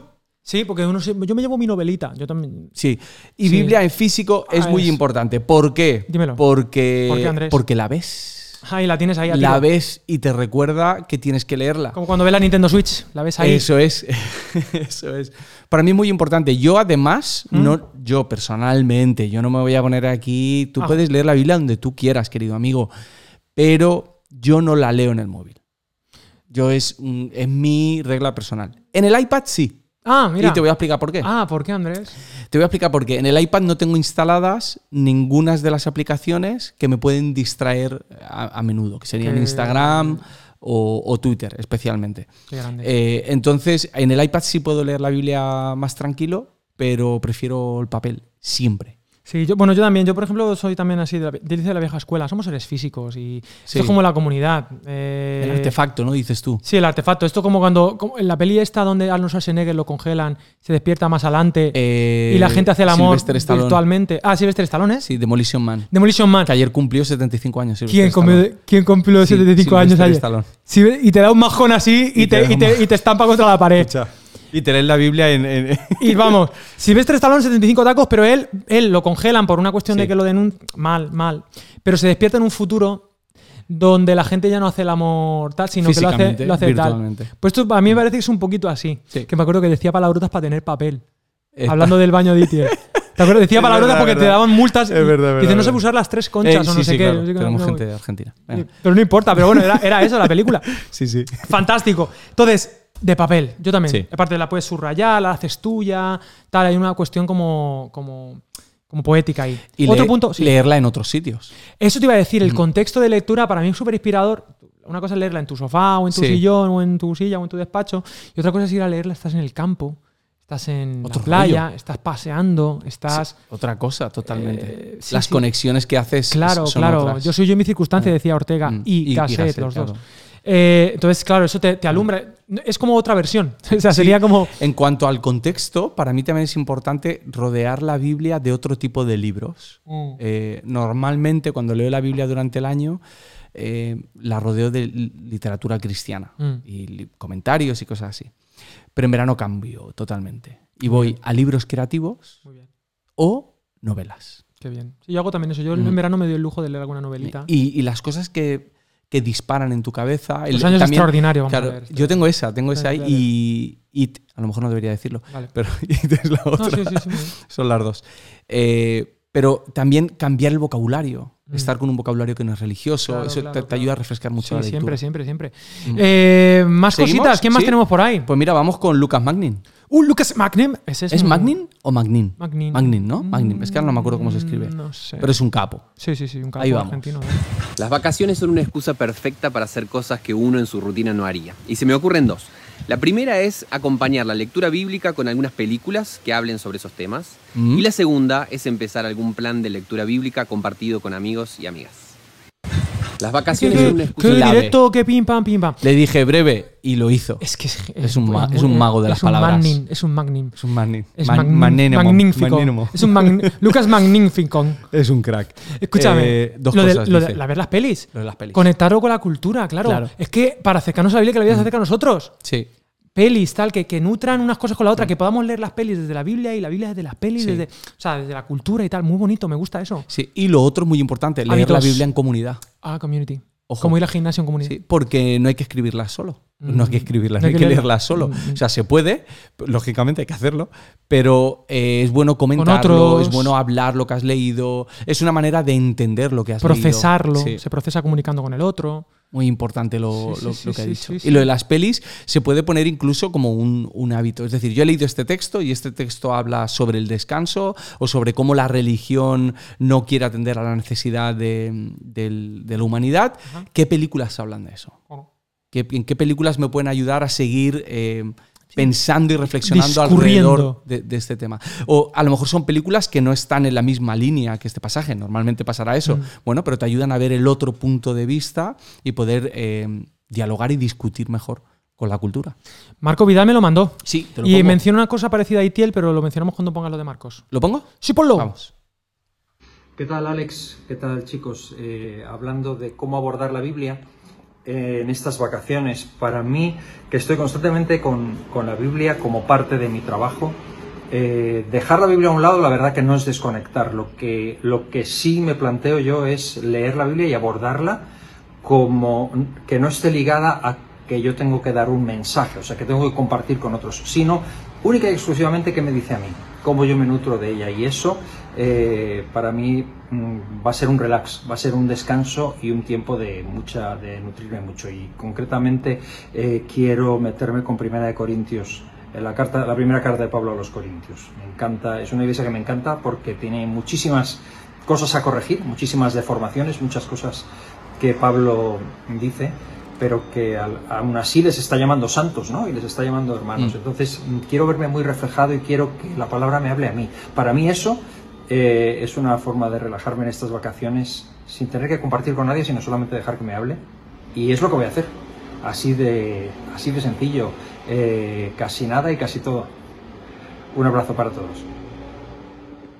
Speaker 1: Sí, porque uno yo me llevo mi novelita. Yo también.
Speaker 2: Sí. Y
Speaker 1: Sí.
Speaker 2: Biblia en físico es
Speaker 1: Ah,
Speaker 2: muy
Speaker 1: es-
Speaker 2: importante. ¿Por qué?
Speaker 1: Dímelo.
Speaker 2: Porque,
Speaker 1: ¿Por qué, Andrés?
Speaker 2: porque la ves.
Speaker 1: Ahí la tienes ahí a
Speaker 2: la ves y te recuerda que tienes que leerla.
Speaker 1: Como cuando ves la Nintendo Switch, la ves ahí.
Speaker 2: Eso es, eso es. Para mí es muy importante. Yo además,
Speaker 1: ¿Mm?
Speaker 2: no, yo personalmente, yo no me voy a poner aquí. Tú
Speaker 1: Ah.
Speaker 2: puedes leer la Biblia donde tú quieras, querido amigo, pero yo no la leo en el móvil. Yo es, es mi regla personal. En el iPad sí.
Speaker 1: Ah, mira.
Speaker 2: Y te voy a explicar por qué.
Speaker 1: Ah, ¿por qué, Andrés?
Speaker 2: Te voy a explicar por qué. En el iPad no tengo instaladas ninguna de las aplicaciones que me pueden distraer a, a menudo, que serían Instagram o, o Twitter especialmente.
Speaker 1: Qué grande.
Speaker 2: Eh, entonces, en el iPad sí puedo leer la Biblia más tranquilo, pero prefiero el papel, siempre.
Speaker 1: Sí, yo, bueno, yo también. Yo, por ejemplo, soy también así de la, de de la vieja escuela. Somos seres físicos y
Speaker 2: Sí.
Speaker 1: esto es como la comunidad. Eh,
Speaker 2: El artefacto, ¿no? Dices tú.
Speaker 1: Sí, el artefacto. Esto como cuando como en la peli esta donde Arnold Schwarzenegger lo congelan, se despierta más adelante
Speaker 2: Eh,
Speaker 1: y la gente hace el amor virtualmente. Ah, Sylvester Stallone, ¿eh?
Speaker 2: Sí, Demolition Man.
Speaker 1: Demolition Man.
Speaker 2: Que ayer cumplió 75 años.
Speaker 1: ¿Quién cumplió. ¿Quién cumplió
Speaker 2: Sí,
Speaker 1: 75 años
Speaker 2: Sylvester
Speaker 1: ayer?
Speaker 2: Stallone.
Speaker 1: Sí, y te da un majón así y,
Speaker 2: Y te
Speaker 1: y, te, y te estampa contra la pared.
Speaker 2: Y te lees la Biblia en. en-
Speaker 1: Y vamos, Silvestre Stallone 75 tacos, pero él, él lo congelan por una cuestión
Speaker 2: Sí.
Speaker 1: de que lo denuncia. Mal, mal. Pero se despierta en un futuro donde la gente ya no hace el amor tal, sino que lo hace, lo hace tal. Pues esto a mí me parece que es un poquito así.
Speaker 2: Sí.
Speaker 1: Que me acuerdo que decía palabrotas para tener papel.
Speaker 2: Eh,
Speaker 1: Hablando del baño de Itier. ¿Te acuerdas? Decía palabrotas
Speaker 2: verdad,
Speaker 1: porque
Speaker 2: es
Speaker 1: te
Speaker 2: verdad.
Speaker 1: daban multas.
Speaker 2: Es verdad,
Speaker 1: Dice,
Speaker 2: verdad,
Speaker 1: no sé usar las tres conchas o no
Speaker 2: sí,
Speaker 1: sé
Speaker 2: sí,
Speaker 1: qué.
Speaker 2: claro, Tenemos
Speaker 1: no,
Speaker 2: gente de Argentina. Venga.
Speaker 1: Pero no importa, pero bueno, era, era eso la película.
Speaker 2: Sí, sí.
Speaker 1: Fantástico. Entonces, de papel, yo también.
Speaker 2: Sí.
Speaker 1: Aparte, la puedes subrayar, la haces tuya, tal. Hay una cuestión como, como, como poética ahí.
Speaker 2: Y
Speaker 1: Otro
Speaker 2: leer-
Speaker 1: punto, sí.
Speaker 2: leerla en otros sitios.
Speaker 1: Eso te iba a decir, el contexto de lectura para mí es súper inspirador. Una cosa es leerla en tu sofá o en tu
Speaker 2: Sí.
Speaker 1: sillón o en tu silla o en tu despacho. Y otra cosa es ir a leerla, estás en el campo, estás en
Speaker 2: Otro
Speaker 1: la playa,
Speaker 2: rollo.
Speaker 1: estás paseando, estás...
Speaker 2: Otra cosa, totalmente.
Speaker 1: Eh, sí,
Speaker 2: Las
Speaker 1: sí.
Speaker 2: conexiones que haces.
Speaker 1: Claro,
Speaker 2: son
Speaker 1: claro.
Speaker 2: otras.
Speaker 1: Yo soy yo en mi circunstancia, decía Ortega,
Speaker 2: Mm.
Speaker 1: y,
Speaker 2: Y-
Speaker 1: cassette, los dos. Eh, entonces, claro, eso te, te alumbra. Es como otra versión. O sea, sería como.
Speaker 2: En cuanto al contexto, para mí también es importante rodear la Biblia de otro tipo de libros.
Speaker 1: Mm.
Speaker 2: Eh, normalmente, cuando leo la Biblia durante el año, eh, la rodeo de li- literatura cristiana
Speaker 1: Mm.
Speaker 2: y comentarios y cosas así. Pero en verano cambio totalmente. Y voy a libros creativos
Speaker 1: Muy bien.
Speaker 2: o novelas.
Speaker 1: Qué bien. Sí, yo hago también eso. Yo
Speaker 2: Mm.
Speaker 1: en verano me doy el lujo de leer alguna novelita.
Speaker 2: Y, y las cosas que, que disparan en tu cabeza.
Speaker 1: Los años extraordinarios, vamos
Speaker 2: claro,
Speaker 1: a ver.
Speaker 2: yo tengo esa, tengo esa ahí y, y a lo mejor no debería decirlo,
Speaker 1: Vale.
Speaker 2: pero es la otra.
Speaker 1: No, sí, sí, sí.
Speaker 2: Son las dos. Eh, pero también cambiar el vocabulario,
Speaker 1: Mm.
Speaker 2: estar con un vocabulario que no es religioso,
Speaker 1: Claro,
Speaker 2: eso
Speaker 1: claro,
Speaker 2: te, te
Speaker 1: claro.
Speaker 2: ayuda a refrescar mucho
Speaker 1: Sí,
Speaker 2: la lectura.
Speaker 1: siempre, siempre, siempre.
Speaker 2: Mm.
Speaker 1: Eh, más
Speaker 2: ¿Seguimos?
Speaker 1: cositas. ¿Quién más
Speaker 2: Sí.
Speaker 1: tenemos por ahí?
Speaker 2: Pues mira, vamos con Lucas Magnin.
Speaker 1: Uh, Lucas Magnin. Ese es,
Speaker 2: ¿Es Magnin o Magnin?
Speaker 1: Magnin.
Speaker 2: Magnin, ¿no? Magnin. Es que ahora no me acuerdo cómo se escribe.
Speaker 1: Mm, No sé.
Speaker 2: Pero es un capo.
Speaker 1: sí, sí, sí. Un capo
Speaker 2: Ahí vamos.
Speaker 1: argentino. ¿eh?
Speaker 4: Las vacaciones son una excusa perfecta para hacer cosas que uno en su rutina no haría. Y se me ocurren dos. La primera es acompañar la lectura bíblica con algunas películas que hablen sobre esos temas.
Speaker 2: Mm.
Speaker 4: Y la segunda es empezar algún plan de lectura bíblica compartido con amigos y amigas. Las
Speaker 1: Qué,
Speaker 4: vacaciones son una
Speaker 1: qué,
Speaker 4: excusa
Speaker 2: qué
Speaker 1: directo, qué pim pam, pim pam.
Speaker 2: Le dije breve y lo hizo.
Speaker 1: Es que es,
Speaker 2: Es un ma- es un mago de
Speaker 1: es
Speaker 2: las
Speaker 1: un
Speaker 2: palabras.
Speaker 1: magnin, es un magnin.
Speaker 2: Es un Magnin.
Speaker 1: Es
Speaker 2: Man-
Speaker 1: magn-
Speaker 2: magnánimo,
Speaker 1: magnífico.
Speaker 2: magnánimo.
Speaker 1: Es un magn- Lucas Magnífico.
Speaker 2: Es un crack.
Speaker 1: Escúchame,
Speaker 2: Eh, dos
Speaker 1: lo, de,
Speaker 2: cosas,
Speaker 1: lo de-
Speaker 2: dice.
Speaker 1: la ver las pelis.
Speaker 2: Lo de las pelis.
Speaker 1: Conectarlo con la cultura, claro.
Speaker 2: Claro.
Speaker 1: Es que para acercarnos a la Biblia, que la Biblia se acerca a nosotros.
Speaker 2: Sí.
Speaker 1: Pelis, tal, que, que nutran unas cosas con la otra, que podamos leer las pelis desde la Biblia y la Biblia desde las pelis,
Speaker 2: Sí.
Speaker 1: desde, o sea, desde la cultura y tal. Muy bonito, me gusta eso.
Speaker 2: Sí. Y lo otro muy importante, leer
Speaker 1: Hábitos.
Speaker 2: la Biblia en comunidad.
Speaker 1: Ah, community.
Speaker 2: Ojo.
Speaker 1: Como ir al gimnasio en comunidad.
Speaker 2: Sí, porque no hay que escribirlas solo. No hay que escribirlas,
Speaker 1: No hay
Speaker 2: hay
Speaker 1: que
Speaker 2: que
Speaker 1: leer-
Speaker 2: leerlas solo.
Speaker 1: Mm.
Speaker 2: O sea, se puede, lógicamente hay que hacerlo, pero eh, es bueno comentarlo, es bueno hablar lo que has leído, es una manera de entender lo que has
Speaker 1: Procesarlo.
Speaker 2: leído. Sí.
Speaker 1: Se procesa comunicando con el otro.
Speaker 2: Muy importante lo,
Speaker 1: Sí, sí,
Speaker 2: lo-
Speaker 1: sí,
Speaker 2: lo que ha dicho. Y lo de las pelis se puede poner incluso como un, un hábito. Es decir, yo he leído este texto y este texto habla sobre el descanso o sobre cómo la religión no quiere atender a la necesidad de, la humanidad.
Speaker 1: Ajá.
Speaker 2: ¿Qué películas hablan de eso? ¿Qué- ¿En qué películas me pueden ayudar a seguir eh, pensando y reflexionando alrededor de, de este tema? O a lo mejor son películas que no están en la misma línea que este pasaje. Normalmente pasará eso.
Speaker 1: Mm.
Speaker 2: Bueno, pero te ayudan a ver el otro punto de vista y poder eh, dialogar y discutir mejor con la cultura.
Speaker 1: Marco Vidal me lo mandó.
Speaker 2: Sí, te lo
Speaker 1: Y
Speaker 2: pongo.
Speaker 1: menciona una cosa parecida a Itiel, pero lo mencionamos cuando pongas lo de Marcos.
Speaker 2: ¿Lo pongo?
Speaker 1: Sí, ponlo.
Speaker 2: Vamos.
Speaker 5: ¿Qué tal Alex? ¿Qué tal chicos? Eh, hablando de cómo abordar la Biblia eh, en estas vacaciones, para mí, que estoy constantemente con, con la Biblia como parte de mi trabajo, eh, dejar la Biblia a un lado la verdad que no es desconectar. Lo que, lo que sí me planteo yo es leer la Biblia y abordarla como que no esté ligada a que yo tengo que dar un mensaje, o sea, que tengo que compartir con otros, sino única y exclusivamente que me dice a mí, cómo yo me nutro de ella. Y eso, eh, para mí, mm, va a ser un relax, va a ser un descanso y un tiempo de, mucha, de nutrirme mucho. Y concretamente eh, quiero meterme con Primera de Corintios. En la, carta, la primera carta de Pablo a los Corintios. Me encanta, es una iglesia que me encanta porque tiene muchísimas cosas a corregir, muchísimas deformaciones, muchas cosas que Pablo dice, pero que aún así les está llamando santos, ¿no? Y les está llamando hermanos.
Speaker 2: Mm.
Speaker 5: Entonces, quiero verme muy reflejado y quiero que la palabra me hable a mí. Para mí eso eh, es una forma de relajarme en estas vacaciones sin tener que compartir con nadie, sino solamente dejar que me hable. Y es lo que voy a hacer. Así de, así de sencillo. Eh, casi nada y casi todo. Un abrazo para todos.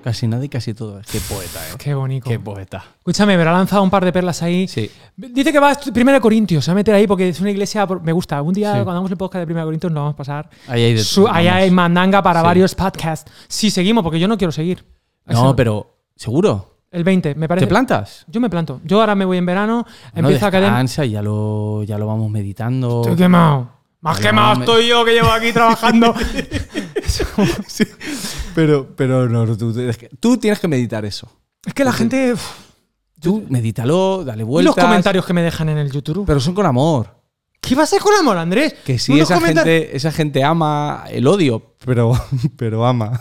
Speaker 2: Casi nada y casi todo. Qué poeta, ¿eh?
Speaker 1: Qué bonito.
Speaker 2: Qué poeta.
Speaker 1: Escúchame, me ha lanzado un par de perlas ahí.
Speaker 2: Sí.
Speaker 1: Dice que va a Primera de Corintios, se va a meter ahí porque es una iglesia, me gusta. Un día
Speaker 2: Sí.
Speaker 1: cuando hagamos el podcast de Primera Corintios nos vamos a pasar.
Speaker 2: Ahí hay de
Speaker 1: Su- ahí hay mandanga para
Speaker 2: Sí.
Speaker 1: varios podcasts. Sí, seguimos porque yo no quiero seguir.
Speaker 2: No, pero ¿seguro?
Speaker 1: El 20, me parece.
Speaker 2: ¿Te plantas?
Speaker 1: Yo me planto. Yo ahora me voy en verano,
Speaker 2: Bueno,
Speaker 1: empiezo a
Speaker 2: descansa, ya lo, ya lo vamos meditando.
Speaker 1: Estoy quemado. Más quemado
Speaker 2: me-
Speaker 1: estoy yo que llevo aquí trabajando.
Speaker 2: Pero, pero no, tú, tienes que- tú tienes que meditar eso.
Speaker 1: es que la gente.
Speaker 2: Tú medítalo, dale
Speaker 1: y
Speaker 2: vueltas.
Speaker 1: los comentarios que me dejan en el YouTube.
Speaker 2: Pero son con amor.
Speaker 1: ¿Qué va a ser con amor, Andrés?
Speaker 2: Que sí, esa gente, esa gente ama el odio, pero, pero ama.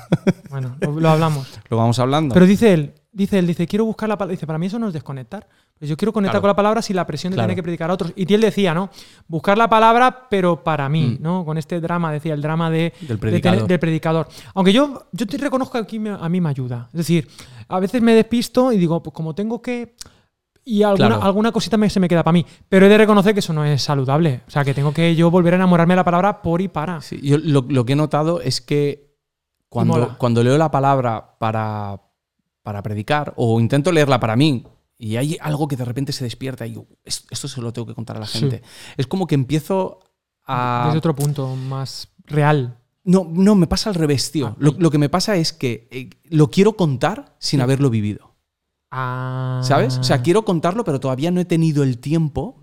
Speaker 1: Bueno, lo, lo hablamos.
Speaker 2: Lo vamos hablando.
Speaker 1: Pero dice él, dice él, dice, quiero buscar la palabra. Dice, para mí eso no es desconectar. Pues yo quiero conectar
Speaker 2: Claro.
Speaker 1: con la palabra sin la presión de
Speaker 2: Claro.
Speaker 1: tener que predicar a otros. Y él decía, ¿no? Buscar la palabra, pero para mí,
Speaker 2: Mm.
Speaker 1: ¿no? Con este drama, decía, el drama de,
Speaker 2: Del
Speaker 1: de
Speaker 2: predicador.
Speaker 1: tener- del predicador. Aunque yo, yo te reconozco que aquí me- a mí me ayuda. Es decir, a veces me despisto y digo, pues como tengo que. Y alguna,
Speaker 2: Claro.
Speaker 1: alguna cosita me, se me queda para mí. Pero he de reconocer que eso no es saludable. O sea, que tengo que yo volver a enamorarme de la palabra por y para.
Speaker 2: Sí, yo lo, lo que he notado es que cuando, cuando leo la palabra para, para predicar o intento leerla para mí y hay algo que de repente se despierta y yo, "Es- esto se lo tengo que contar a la
Speaker 1: Sí.
Speaker 2: gente, es como que empiezo a...
Speaker 1: Desde otro punto más real.
Speaker 2: No, no, me pasa al revés, tío.
Speaker 1: Ah.
Speaker 2: Lo, lo que me pasa es que eh, lo quiero contar sin haberlo vivido.
Speaker 1: Ah,
Speaker 2: ¿Sabes? O sea, quiero contarlo, pero todavía no he tenido el tiempo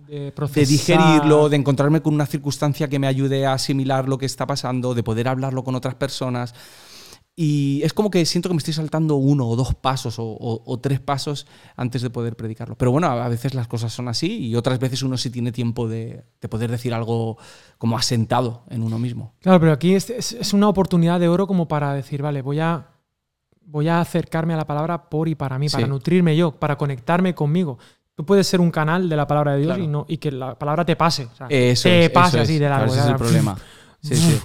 Speaker 1: de,
Speaker 2: digerirlo, de encontrarme con una circunstancia que me ayude a asimilar lo que está pasando, de poder hablarlo con otras personas. Y es como que siento que me estoy saltando uno o dos pasos o, o- o tres pasos antes de poder predicarlo. Pero bueno, a veces las cosas son así y otras veces uno sí tiene tiempo de, de poder decir algo como asentado en uno mismo.
Speaker 1: Claro, pero aquí es, es- es una oportunidad de oro como para decir, vale, voy a, voy a acercarme a la palabra por y para mí, para nutrirme yo, para conectarme conmigo. Tú puedes ser un canal de la palabra de Dios
Speaker 2: Claro.
Speaker 1: y, no, y que la palabra te pase. o sea,
Speaker 2: Eso
Speaker 1: te
Speaker 2: es,
Speaker 1: pase
Speaker 2: eso
Speaker 1: así
Speaker 2: es.
Speaker 1: de largo.
Speaker 2: Claro, ese es el problema. Sí, sí.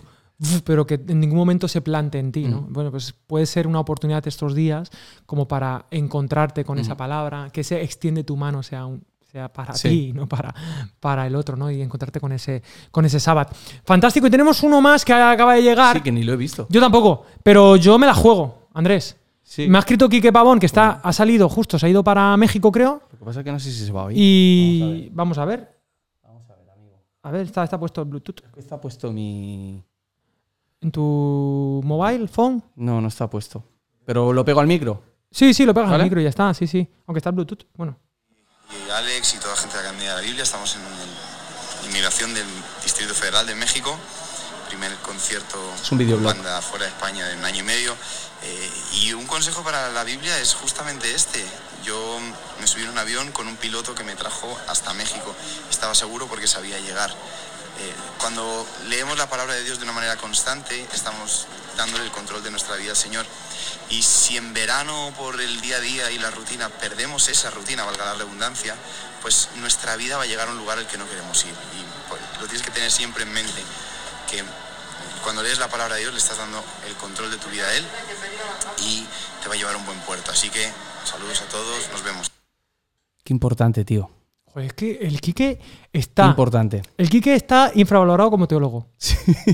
Speaker 1: Pero que en ningún momento se plante en ti, ¿no?
Speaker 2: Mm.
Speaker 1: Bueno, pues puede ser una oportunidad estos días como para encontrarte con esa
Speaker 2: Mm.
Speaker 1: palabra, que se extiende tu mano, sea un sea para
Speaker 2: Sí.
Speaker 1: ti, no para, para el otro, ¿no? Y encontrarte con ese, con ese sábado. Fantástico. Y tenemos uno más que acaba de llegar.
Speaker 2: Sí, que ni lo he visto.
Speaker 1: Yo tampoco, pero yo me la juego, Andrés.
Speaker 2: Sí.
Speaker 1: Me ha escrito Quique Pavón, que está, ha salido justo, se ha ido para México, creo.
Speaker 2: Lo que pasa es que no sé si se va a oír.
Speaker 1: Y vamos a ver. A ver, está, está puesto el Bluetooth.
Speaker 2: ¿Qué está puesto mi...?
Speaker 1: ¿En tu mobile phone?
Speaker 2: No, no está puesto. Pero lo pego al micro.
Speaker 1: Sí, sí, lo pegas al micro y ya está, sí, sí. Aunque está el Bluetooth. Bueno.
Speaker 6: y Alex y toda la gente de la Academia de la Biblia. Estamos en el- inmigración del Distrito Federal de México. Primer concierto
Speaker 2: Es un
Speaker 6: banda fuera de España en un año y medio. Eh, y un consejo para la Biblia es justamente este. Yo me subí en un avión con un piloto que me trajo hasta México. Estaba seguro porque sabía llegar. Eh, cuando leemos la palabra de Dios de una manera constante, estamos dándole el control de nuestra vida al Señor. Y si en verano por el día a día y la rutina perdemos esa rutina, valga la redundancia, pues nuestra vida va a llegar a un lugar al que no queremos ir. Y pues, lo tienes que tener siempre en mente, que cuando lees la palabra de Dios le estás dando el control de tu vida a Él y te va a llevar a un buen puerto. Así que saludos a todos, nos vemos.
Speaker 2: Qué importante, tío.
Speaker 1: Joder, es que el Quique
Speaker 2: Qué
Speaker 1: está.
Speaker 2: importante.
Speaker 1: El Quique está infravalorado como teólogo.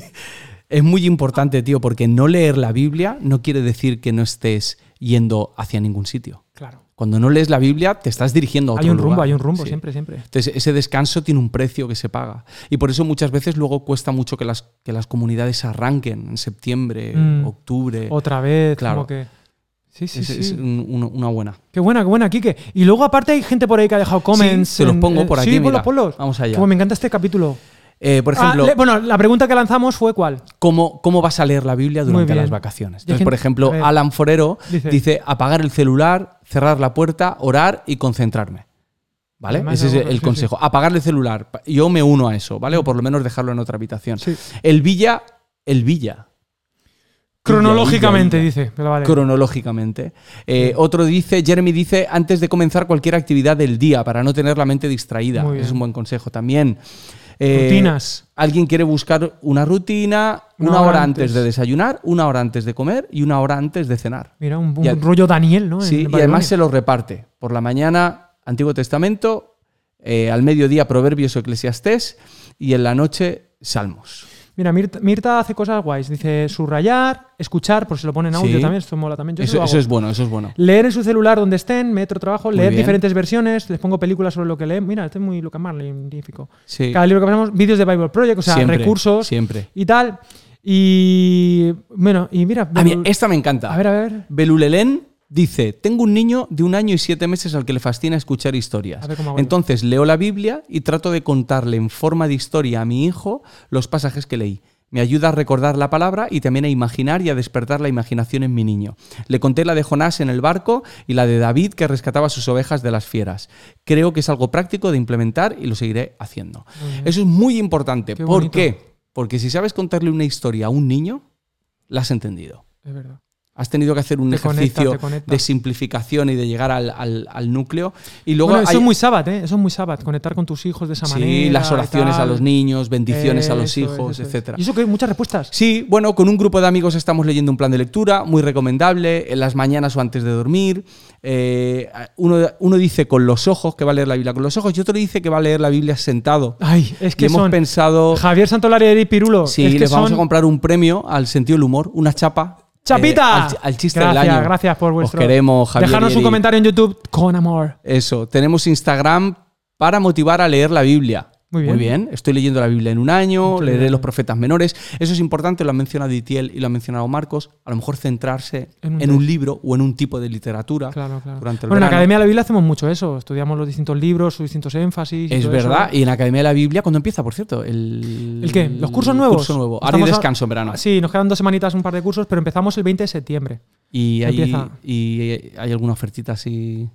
Speaker 2: Es muy importante, tío, porque no leer la Biblia no quiere decir que no estés yendo hacia ningún sitio.
Speaker 1: Claro.
Speaker 2: Cuando no lees la Biblia, te estás dirigiendo a otro
Speaker 1: Hay un rumbo,
Speaker 2: lugar.
Speaker 1: hay un rumbo,
Speaker 2: Sí.
Speaker 1: siempre, siempre.
Speaker 2: Entonces, ese descanso tiene un precio que se paga. Y por eso muchas veces luego cuesta mucho que las, que las comunidades arranquen en septiembre,
Speaker 1: Mm.
Speaker 2: octubre.
Speaker 1: Otra vez,
Speaker 2: Claro.
Speaker 1: como que. Sí, sí,
Speaker 2: es,
Speaker 1: sí.
Speaker 2: es un- un- una buena.
Speaker 1: Qué buena, qué buena, Kike. Y luego, aparte, hay gente por ahí que ha dejado comments.
Speaker 2: Sí, te los
Speaker 1: en-
Speaker 2: pongo por aquí,
Speaker 1: Sí, ponlos,
Speaker 2: mira.
Speaker 1: ponlos.
Speaker 2: Vamos allá.
Speaker 1: Bueno, me encanta este capítulo.
Speaker 2: Eh, por
Speaker 1: Ah, le- bueno, la pregunta que lanzamos fue ¿cuál?
Speaker 2: ¿cómo, ¿cómo vas a leer la Biblia durante las vacaciones? Entonces, por ejemplo. Alan Forero
Speaker 1: Dice-
Speaker 2: dice, apagar el celular, cerrar la puerta, orar y concentrarme. ¿Vale?
Speaker 1: Además,
Speaker 2: Ese es el
Speaker 1: sí,
Speaker 2: consejo. Apagar el celular. Yo me uno a eso, ¿vale? O por lo menos dejarlo en otra habitación.
Speaker 1: Sí.
Speaker 2: El Villa, el Villa.
Speaker 1: Cronológicamente, dice. Pero vale.
Speaker 2: Cronológicamente. Eh, Otro dice, Jeremy dice, antes de comenzar cualquier actividad del día, para no tener la mente distraída. Es un buen consejo también. Eh,
Speaker 1: Rutinas.
Speaker 2: Alguien quiere buscar una rutina, una,
Speaker 1: Una
Speaker 2: hora,
Speaker 1: hora
Speaker 2: antes.
Speaker 1: antes.
Speaker 2: de desayunar, una hora antes de comer y una hora antes de cenar.
Speaker 1: Mira, un, rollo Daniel, ¿no?
Speaker 2: Sí, y además se lo reparte. Por la mañana, Antiguo Testamento, eh, al mediodía, Proverbios o Eclesiastés, y en la noche, Salmos.
Speaker 1: Mira, Mirta, Mirta hace cosas guays. Dice subrayar, escuchar, por si lo pone en audio
Speaker 2: Sí.
Speaker 1: también. Esto mola también. Yo
Speaker 2: Eso, es bueno, eso es bueno.
Speaker 1: Leer en su celular donde estén, metro trabajo,
Speaker 2: Muy
Speaker 1: leer
Speaker 2: bien.
Speaker 1: diferentes versiones, les pongo películas sobre lo que leen. Mira, este es muy Lucas magnífico.
Speaker 2: Sí.
Speaker 1: Cada libro que pasamos, vídeos de Bible Project, o sea,
Speaker 2: Siempre,
Speaker 1: recursos
Speaker 2: Siempre.
Speaker 1: y tal. Y bueno, y mira,
Speaker 2: A mí esta me encanta.
Speaker 1: a ver, a ver.
Speaker 2: Belulelén dice, tengo un niño de un año y siete meses al que le fascina escuchar historias. Entonces leo la Biblia y trato de contarle en forma de historia a mi hijo los pasajes que leí. Me ayuda a recordar la palabra y también a imaginar y a despertar la imaginación en mi niño. Le conté la de Jonás en el barco y la de David que rescataba sus ovejas de las fieras. Creo que es algo práctico de implementar y lo seguiré haciendo. Eso es muy importante.
Speaker 1: Qué
Speaker 2: ¿Por qué? Porque si sabes contarle una historia a un niño, la has entendido.
Speaker 1: Es verdad.
Speaker 2: Has tenido que hacer un
Speaker 1: Te
Speaker 2: ejercicio
Speaker 1: conecta.
Speaker 2: de simplificación y de llegar al, al- al núcleo. Y luego
Speaker 1: bueno, eso
Speaker 2: hay-
Speaker 1: es muy sábado, ¿eh? Eso es muy sábado, conectar con tus hijos de esa
Speaker 2: sí,
Speaker 1: manera.
Speaker 2: las
Speaker 1: y
Speaker 2: oraciones a los niños, bendiciones a los
Speaker 1: es,
Speaker 2: hijos,
Speaker 1: es.
Speaker 2: etcétera.
Speaker 1: Y eso que hay muchas respuestas.
Speaker 2: Sí, bueno, con un grupo de amigos estamos leyendo un plan de lectura muy recomendable, en las mañanas o antes de dormir. Eh, uno, uno dice con los ojos que va a leer la Biblia con los ojos y otro dice que va a leer la Biblia sentado.
Speaker 1: Ay, es
Speaker 2: y
Speaker 1: que
Speaker 2: hemos
Speaker 1: son
Speaker 2: pensado,
Speaker 1: Javier Santolari y Pirulo.
Speaker 2: sí,
Speaker 1: es que
Speaker 2: les vamos
Speaker 1: son
Speaker 2: a comprar un premio al sentido del humor, una chapa. Eh,
Speaker 1: ¡Chapita!
Speaker 2: al, al chiste
Speaker 1: gracias,
Speaker 2: del año.
Speaker 1: Gracias por vuestro.
Speaker 2: Os queremos, Javier.
Speaker 1: Dejarnos un comentario en YouTube con amor.
Speaker 2: Eso, tenemos Instagram para motivar a leer la Biblia.
Speaker 1: Muy bien.
Speaker 2: Estoy leyendo la Biblia en un año,
Speaker 1: Muy
Speaker 2: leeré
Speaker 1: bien.
Speaker 2: los profetas menores. Eso es importante, lo ha mencionado Itiel y lo ha mencionado Marcos. A lo mejor centrarse
Speaker 1: En
Speaker 2: en
Speaker 1: un
Speaker 2: libro o en un tipo de literatura
Speaker 1: Claro, claro.
Speaker 2: durante el
Speaker 1: Bueno, en la. Academia de la Biblia hacemos mucho eso. Estudiamos los distintos libros, sus distintos énfasis. y
Speaker 2: Es
Speaker 1: todo eso.
Speaker 2: verdad. Y en la Academia de la Biblia, ¿cuándo empieza, por cierto? ¿El,
Speaker 1: ¿El qué? ¿Los cursos nuevos?
Speaker 2: curso nuevo. Ahora hay descanso en verano.
Speaker 1: Sí, nos quedan dos semanitas, un par de cursos, pero empezamos el 20 de septiembre.
Speaker 2: Y hay,
Speaker 1: Empieza.
Speaker 2: y hay alguna ofertita así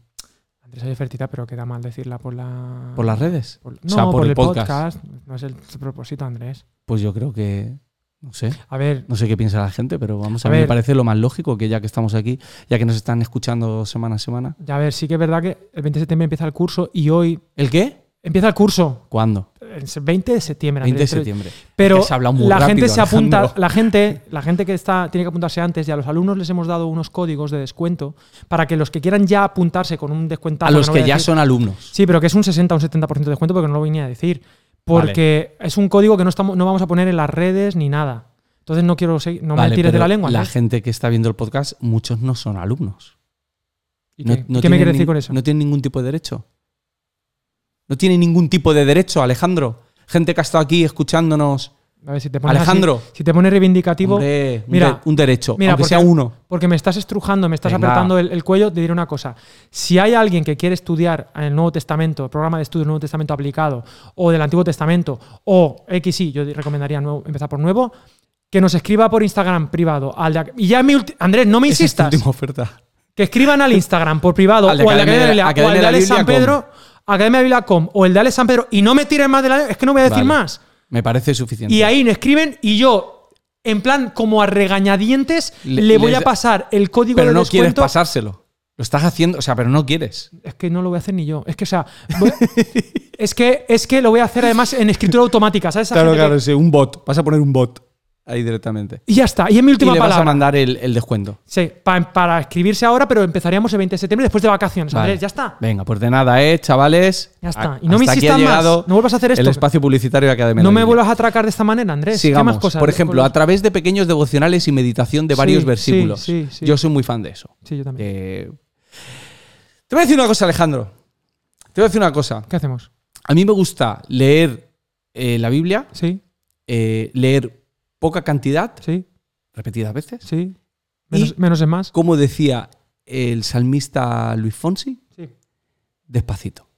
Speaker 1: Andrés hay ofertita, pero queda mal decirla por la.
Speaker 2: por las redes.
Speaker 1: por-
Speaker 2: O
Speaker 1: no,
Speaker 2: sea,
Speaker 1: por, el podcast. No es el propósito, Andrés.
Speaker 2: Pues yo creo que. No sé.
Speaker 1: A ver,
Speaker 2: No sé qué piensa la gente, pero vamos a,
Speaker 1: A
Speaker 2: mí me
Speaker 1: ver.
Speaker 2: parece lo más lógico que ya que estamos aquí, ya que nos están escuchando semana a semana.
Speaker 1: ya a ver, sí que es verdad que el 20 de septiembre empieza el curso y hoy
Speaker 2: ¿El qué?
Speaker 1: Empieza el curso.
Speaker 2: ¿Cuándo?
Speaker 1: El 20 de septiembre.
Speaker 2: 20 de septiembre.
Speaker 1: Pero
Speaker 2: se
Speaker 1: la
Speaker 2: rápido,
Speaker 1: gente se apunta,
Speaker 2: Alejandro.
Speaker 1: la gente, la gente que está tiene que apuntarse antes y a los alumnos les hemos dado unos códigos de descuento para que los que quieran ya apuntarse con un descuento
Speaker 2: A los que ya son alumnos.
Speaker 1: Sí, pero que es un 60 o un 70% de descuento porque no lo venía a decir. Porque es un código que no estamos no vamos a poner en las redes ni nada. Entonces no quiero seguir, no
Speaker 2: Vale,
Speaker 1: me tires de la lengua.
Speaker 2: La gente que está viendo el podcast, muchos no son alumnos.
Speaker 1: ¿Y
Speaker 2: No-
Speaker 1: qué,
Speaker 2: no
Speaker 1: ¿Y qué me quieres decir con eso?
Speaker 2: No tienen ningún tipo de derecho. No tienen ningún tipo de derecho, Alejandro. Gente que ha estado aquí escuchándonos.
Speaker 1: A ver, si te pones
Speaker 2: Alejandro.
Speaker 1: así- si te pones reivindicativo,
Speaker 2: Hombre, un,
Speaker 1: mira,
Speaker 2: de- un derecho,
Speaker 1: mira,
Speaker 2: aunque
Speaker 1: porque-
Speaker 2: sea uno.
Speaker 1: porque me estás estrujando, me estás
Speaker 2: Venga.
Speaker 1: apretando el, el cuello, te diré una cosa. Si hay alguien que quiere estudiar en el Nuevo Testamento, programa de estudio del Nuevo Testamento aplicado, o del Antiguo Testamento, o XY, yo recomendaría nuevo- empezar por nuevo, que nos escriba por Instagram privado. Al de- y ya mi Andrés, no me
Speaker 2: Esa es
Speaker 1: insistas.
Speaker 2: última oferta.
Speaker 1: Que escriban al Instagram por privado
Speaker 2: Al de
Speaker 1: o al de
Speaker 2: Academia
Speaker 1: Academia de o al San Pedro, de la Biblia com, o el de Alex San Pedro, y no me tiren más de la. Es que no voy a decir
Speaker 2: Vale.
Speaker 1: más.
Speaker 2: Me parece suficiente.
Speaker 1: Y ahí me escriben y yo, en plan, como a regañadientes, le,
Speaker 2: Le-
Speaker 1: voy
Speaker 2: les
Speaker 1: a pasar el código
Speaker 2: pero
Speaker 1: de
Speaker 2: no quieres pasárselo. Lo estás haciendo, o sea, pero no quieres.
Speaker 1: Es que no lo voy a hacer ni yo. Es que, o sea, voy- es, que, es que lo voy a hacer además en escritura automática. ¿Sabes? Esa gente que-
Speaker 2: sí, un bot. Vas a poner un bot ahí directamente.
Speaker 1: Y ya está. Y es mi
Speaker 2: Y
Speaker 1: última
Speaker 2: le vas a mandar el, el descuento.
Speaker 1: Sí, pa- para escribirse ahora, pero empezaríamos el 20 de septiembre después de vacaciones.
Speaker 2: Vale.
Speaker 1: Andrés, ya está.
Speaker 2: Venga, pues de nada, ¿eh, chavales?
Speaker 1: Ya está. Y no me
Speaker 2: hasta aquí
Speaker 1: insistas más.
Speaker 2: llegado
Speaker 1: No vuelvas a hacer esto.
Speaker 2: El espacio publicitario de Academia
Speaker 1: No me vuelvas a atracar de esta manera, Andrés. ¿Qué
Speaker 2: Sigamos.
Speaker 1: más cosas?
Speaker 2: Por ejemplo, a través de pequeños devocionales y meditación de varios
Speaker 1: Sí,
Speaker 2: versículos.
Speaker 1: sí, sí, sí.
Speaker 2: Yo soy muy fan de eso.
Speaker 1: Sí, yo también.
Speaker 2: Eh, Te voy a decir una cosa, Alejandro. Te voy a decir una cosa.
Speaker 1: ¿Qué hacemos?
Speaker 2: A mí me gusta leer eh, la Biblia,
Speaker 1: Sí,
Speaker 2: eh, leer poca cantidad,
Speaker 1: sí,
Speaker 2: repetidas veces.
Speaker 1: sí. Menos, menos es más.
Speaker 2: Como decía el salmista Luis Fonsi,
Speaker 1: Sí.
Speaker 2: despacito.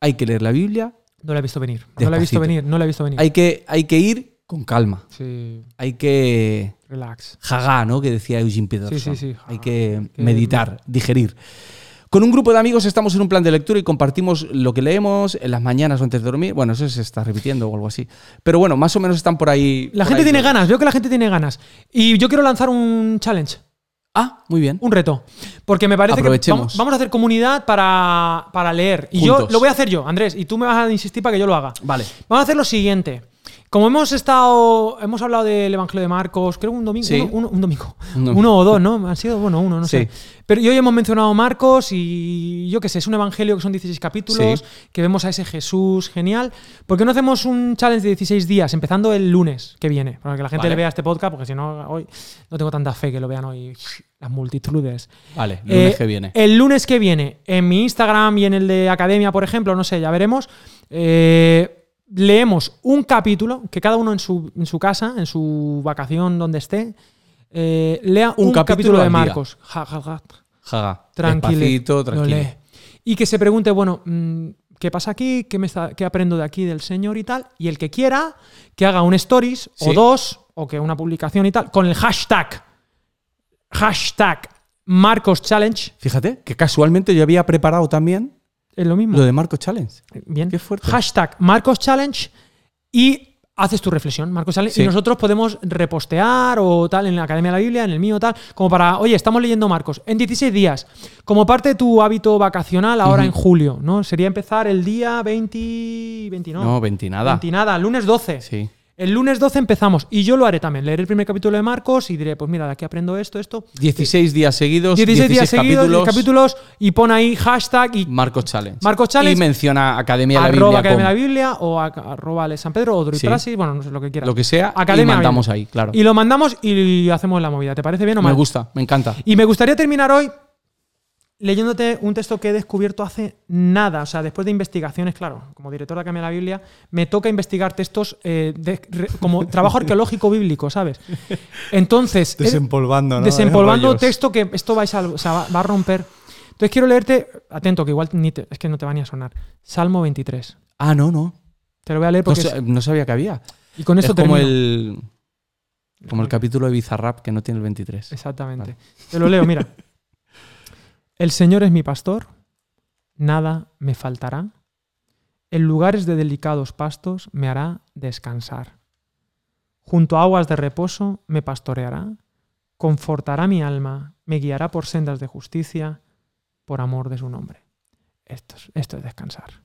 Speaker 2: Hay que leer la Biblia,
Speaker 1: No la he visto venir. No la he visto venir. No la he visto venir.
Speaker 2: hay que, hay que ir con calma.
Speaker 1: Sí,
Speaker 2: Hay que
Speaker 1: relax.
Speaker 2: jagá, ¿no? Que decía Eugene Peterson.
Speaker 1: Sí, sí, sí.
Speaker 2: Hay que
Speaker 1: que-
Speaker 2: meditar, digerir. Con un grupo de amigos estamos en un plan de lectura y compartimos lo que leemos en las mañanas o antes de dormir. Bueno, eso se está repitiendo o algo así. Pero bueno, más o menos están por ahí.
Speaker 1: La
Speaker 2: por
Speaker 1: gente
Speaker 2: ahí
Speaker 1: tiene ganas. Veo que la gente tiene ganas. Y yo quiero lanzar un challenge.
Speaker 2: Ah, muy bien.
Speaker 1: Un reto. Porque me parece que vamos, vamos a hacer comunidad para, para leer. Y yo
Speaker 2: Juntos.
Speaker 1: lo voy a hacer yo, Andrés. Y tú me vas a insistir para que yo lo haga.
Speaker 2: Vale.
Speaker 1: Vamos a hacer lo siguiente. Como hemos estado, hemos hablado del Evangelio de Marcos, creo un domingo,
Speaker 2: Sí.
Speaker 1: uno, uno- un domingo,
Speaker 2: Un domingo.
Speaker 1: uno o dos, ¿no? Han sido, bueno, uno, no
Speaker 2: Sí.
Speaker 1: sé. Pero hoy hemos mencionado Marcos y yo qué sé, es un evangelio que son 16 capítulos,
Speaker 2: Sí.
Speaker 1: que vemos a ese Jesús genial. ¿Por qué no hacemos un challenge de 16 días, empezando el lunes que viene? Para que la gente
Speaker 2: Vale.
Speaker 1: le vea este podcast, porque si no, hoy no tengo tanta fe que lo vean hoy las multitudes.
Speaker 2: Vale, lunes
Speaker 1: Eh,
Speaker 2: que viene.
Speaker 1: El lunes que viene, en mi Instagram y en el de Academia, por ejemplo, no sé, ya veremos. eh, leemos un capítulo, que cada uno en su, en su casa, en su vacación, donde esté, eh, lea
Speaker 2: Un
Speaker 1: un,
Speaker 2: capítulo
Speaker 1: capítulo, de. Marcos. Ja, ja, ja. Tranquilo.
Speaker 2: Despacito,
Speaker 1: Lo
Speaker 2: tranquilo.
Speaker 1: lee. Y que se pregunte, bueno, mm, ¿qué pasa aquí? ¿Qué, me está- qué aprendo de aquí del Señor y tal? Y el que quiera, que haga un stories
Speaker 2: Sí.
Speaker 1: o dos, o que una publicación y tal, con el hashtag, hashtag Marcos Challenge.
Speaker 2: Fíjate que casualmente yo había preparado también
Speaker 1: Es lo mismo.
Speaker 2: lo de Marco Challenge.
Speaker 1: Bien.
Speaker 2: Qué fuerte.
Speaker 1: Hashtag Marcos Challenge y haces tu reflexión, Marcos Challenge.
Speaker 2: Sí.
Speaker 1: Y nosotros podemos repostear o tal en la Academia de la Biblia, en el mío tal, como para, oye, estamos leyendo Marcos en 16 días, como parte de tu hábito vacacional ahora en julio, ¿no? Sería empezar el día 20, 20 no,
Speaker 2: No, 20 nada.
Speaker 1: 20 nada, lunes 12.
Speaker 2: Sí.
Speaker 1: El lunes 12 empezamos y yo lo haré también. Leeré el primer capítulo de Marcos y diré, pues mira, de aquí aprendo esto, esto.
Speaker 2: 16 días seguidos,
Speaker 1: 16 días
Speaker 2: 16
Speaker 1: seguidos, 10
Speaker 2: capítulos,
Speaker 1: capítulos y pon ahí hashtag y
Speaker 2: Marcos Challenge.
Speaker 1: Marcos Challenge.
Speaker 2: Y menciona Academia de la Biblia
Speaker 1: Academia de la Biblia o a- arroba Ale San Pedro o Druid
Speaker 2: Sí.
Speaker 1: Bueno, no sé lo que quieras.
Speaker 2: lo que sea
Speaker 1: Academia
Speaker 2: y mandamos ahí, claro.
Speaker 1: Y lo mandamos y hacemos la movida. ¿Te parece bien o
Speaker 2: Me
Speaker 1: mal?
Speaker 2: gusta, me encanta.
Speaker 1: Y me gustaría terminar hoy leyéndote un texto que he descubierto hace nada. O sea, después de investigaciones, claro, como director de de la Biblia, me toca investigar textos eh, de- re- como trabajo arqueológico bíblico, ¿sabes? Entonces.
Speaker 2: Desempolvando, ¿no?
Speaker 1: Desempolvando
Speaker 2: Rollos.
Speaker 1: texto que esto vais a, o sea, va, va a romper. Entonces quiero leerte, atento, que igual ni te- es que no te va ni a sonar. Salmo 23.
Speaker 2: Ah, no, no.
Speaker 1: Te lo voy a leer porque. es-
Speaker 2: no sabía que había.
Speaker 1: y con esto
Speaker 2: es como
Speaker 1: termino.
Speaker 2: el, como el capítulo de Bizarrap que no tiene el 23.
Speaker 1: Exactamente. Te lo leo, mira. El Señor es mi pastor, nada me faltará. En lugares de delicados pastos me hará descansar. Junto a aguas de reposo me pastoreará, confortará mi alma, me guiará por sendas de justicia, por amor de su nombre. Esto es, esto es descansar.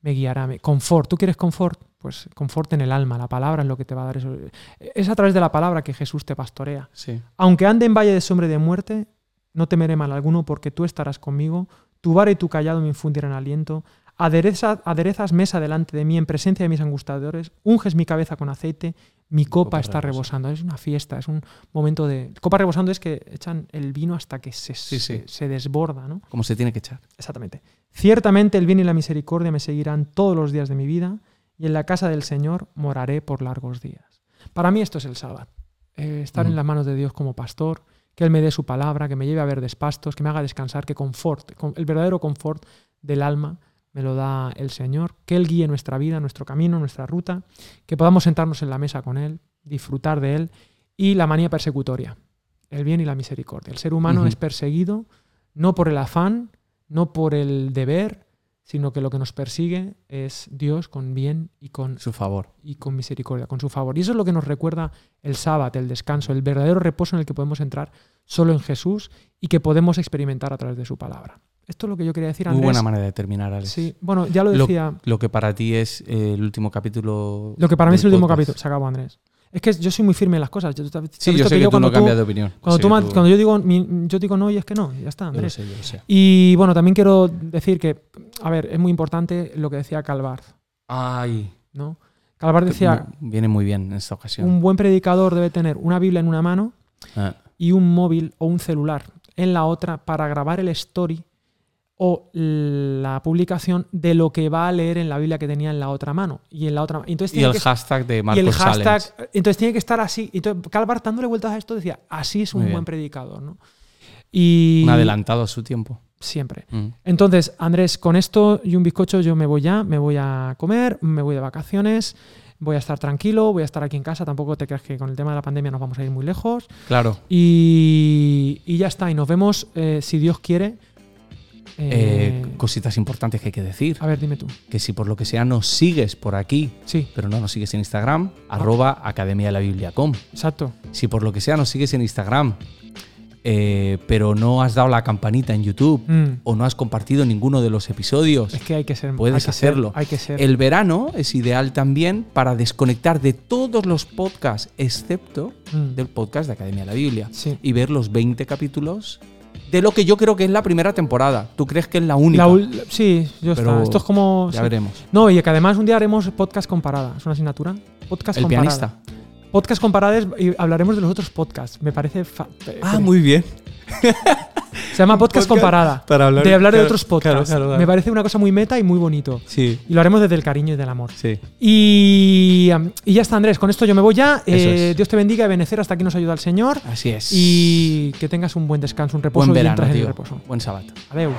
Speaker 1: Me guiará, me, confort. ¿Tú quieres confort? Pues confort en el alma. La palabra es lo que te va a dar eso. Es a través de la palabra que Jesús te pastorea.
Speaker 2: Sí.
Speaker 1: Aunque ande en valle de sombra y de muerte, no temeré mal alguno, porque tú estarás conmigo. Tu vara y tu callado me infundirán aliento. Adereza- aderezas mesa delante de mí en presencia de mis angustiadores. Unges mi cabeza con aceite. Mi copa,
Speaker 2: copa
Speaker 1: está
Speaker 2: rebosa.
Speaker 1: rebosando. Es una fiesta, es un momento de. Copa rebosando es que echan el vino hasta que se,
Speaker 2: Sí, sí.
Speaker 1: se, se desborda, ¿no?
Speaker 2: Como se tiene que echar.
Speaker 1: Exactamente. Ciertamente el bien y la misericordia me seguirán todos los días de mi vida, y en la casa del Señor moraré por largos días. Para mí esto es el sábado. Eh, estar en
Speaker 2: Ujú.
Speaker 1: las manos de Dios como pastor, que Él me dé su palabra, que me lleve a ver despastos, que me haga descansar, que conforte. Con- El verdadero confort del alma me lo da el Señor, que Él guíe nuestra vida, nuestro camino, nuestra ruta, que podamos sentarnos en la mesa con Él, disfrutar de Él, y la manía persecutoria, el bien y la misericordia. El ser humano es perseguido no por el afán, no por el deber, sino que lo que nos persigue es Dios con bien y con,
Speaker 2: Su favor.
Speaker 1: y con misericordia, con su favor. Y eso es lo que nos recuerda el sábado, el descanso, el verdadero reposo en el que podemos entrar solo en Jesús y que podemos experimentar a través de su palabra. Esto es lo que yo quería decir,
Speaker 2: Muy
Speaker 1: Andrés.
Speaker 2: buena manera de terminar, Alex.
Speaker 1: Sí, bueno, ya lo decía.
Speaker 2: Lo que para ti es eh, el último capítulo.
Speaker 1: Lo que para mí es el último capítulo. Se acabó, Andrés. Es que yo soy muy firme en las cosas. Yo,
Speaker 2: Sí, yo sé que, tú
Speaker 1: cuando
Speaker 2: no cambias de opinión.
Speaker 1: Cuando, tú cuando yo digo yo digo no y es que no, y ya está,
Speaker 2: Yo lo sé, yo lo sé.
Speaker 1: Y bueno, también quiero decir que, a ver, es muy importante lo que decía Calvar,
Speaker 2: Ay.
Speaker 1: ¿no? Calvar decía,
Speaker 2: Viene muy bien en esta ocasión.
Speaker 1: un buen predicador debe tener una Biblia en una mano
Speaker 2: Ah,
Speaker 1: y un móvil o un celular en la otra para grabar el story o la publicación de lo que va a leer en la Biblia que tenía en la otra mano y en la otra entonces
Speaker 2: y el
Speaker 1: que-
Speaker 2: hashtag de
Speaker 1: y
Speaker 2: Marcos
Speaker 1: el hashtag
Speaker 2: Challenge.
Speaker 1: entonces tiene que estar así entonces Calvar dándole vueltas a esto decía así es un
Speaker 2: Muy bien.
Speaker 1: buen predicador ¿no? Y
Speaker 2: Un adelantado a su tiempo.
Speaker 1: siempre.
Speaker 2: Mm.
Speaker 1: Entonces, Andrés, con esto y un bizcocho yo me voy ya, me voy a comer, me voy de vacaciones, voy a estar tranquilo, voy a estar aquí en casa, tampoco te creas que con el tema de la pandemia nos vamos a ir muy lejos.
Speaker 2: Claro.
Speaker 1: Y, y ya está, y nos vemos, eh, si Dios quiere.
Speaker 2: Eh,
Speaker 1: eh,
Speaker 2: cositas importantes que hay que decir.
Speaker 1: a ver, dime tú.
Speaker 2: Que si por lo que sea nos sigues por aquí,
Speaker 1: Sí,
Speaker 2: pero no nos sigues en Instagram, arroba Academia de la Biblia.com.
Speaker 1: exacto.
Speaker 2: Si por lo que sea nos sigues en Instagram, eh, pero no has dado la campanita en YouTube
Speaker 1: Mm.
Speaker 2: o no has compartido ninguno de los episodios,
Speaker 1: Es que hay que ser.
Speaker 2: puedes
Speaker 1: hay que ser-
Speaker 2: hacerlo.
Speaker 1: hay que ser.
Speaker 2: El verano es ideal también para desconectar de todos los podcasts, excepto
Speaker 1: Mm.
Speaker 2: del podcast de Academia de la Biblia,
Speaker 1: Sí.
Speaker 2: y ver los 20 capítulos de lo que yo creo que es la primera temporada. ¿Tú crees que es la única?
Speaker 1: La ul- sí, yo
Speaker 2: Pero
Speaker 1: está. Esto es como.
Speaker 2: ya
Speaker 1: sí.
Speaker 2: veremos.
Speaker 1: No, y que además un día haremos podcast comparada. Es una asignatura. Podcast
Speaker 2: El
Speaker 1: comparada.
Speaker 2: pianista.
Speaker 1: Podcast comparada es- y hablaremos de los otros podcasts. Me parece. fa-
Speaker 2: Ah, muy bien.
Speaker 1: Se llama podcast,
Speaker 2: podcast
Speaker 1: comparada.
Speaker 2: para hablar-
Speaker 1: de hablar de otros podcasts.
Speaker 2: claro, claro, claro.
Speaker 1: Me parece una cosa muy meta y muy bonito.
Speaker 2: Sí,
Speaker 1: Y lo haremos desde el cariño y del amor.
Speaker 2: sí.
Speaker 1: Y, um, y ya está, Andrés. Con esto yo me voy ya. Eh,
Speaker 2: es.
Speaker 1: Dios te bendiga y benecer hasta aquí nos ayuda el Señor.
Speaker 2: Así es.
Speaker 1: Y que tengas un buen descanso, un reposo
Speaker 2: buen
Speaker 1: y
Speaker 2: verano,
Speaker 1: en el
Speaker 2: tío.
Speaker 1: reposo.
Speaker 2: Buen sábado.
Speaker 1: Adeu.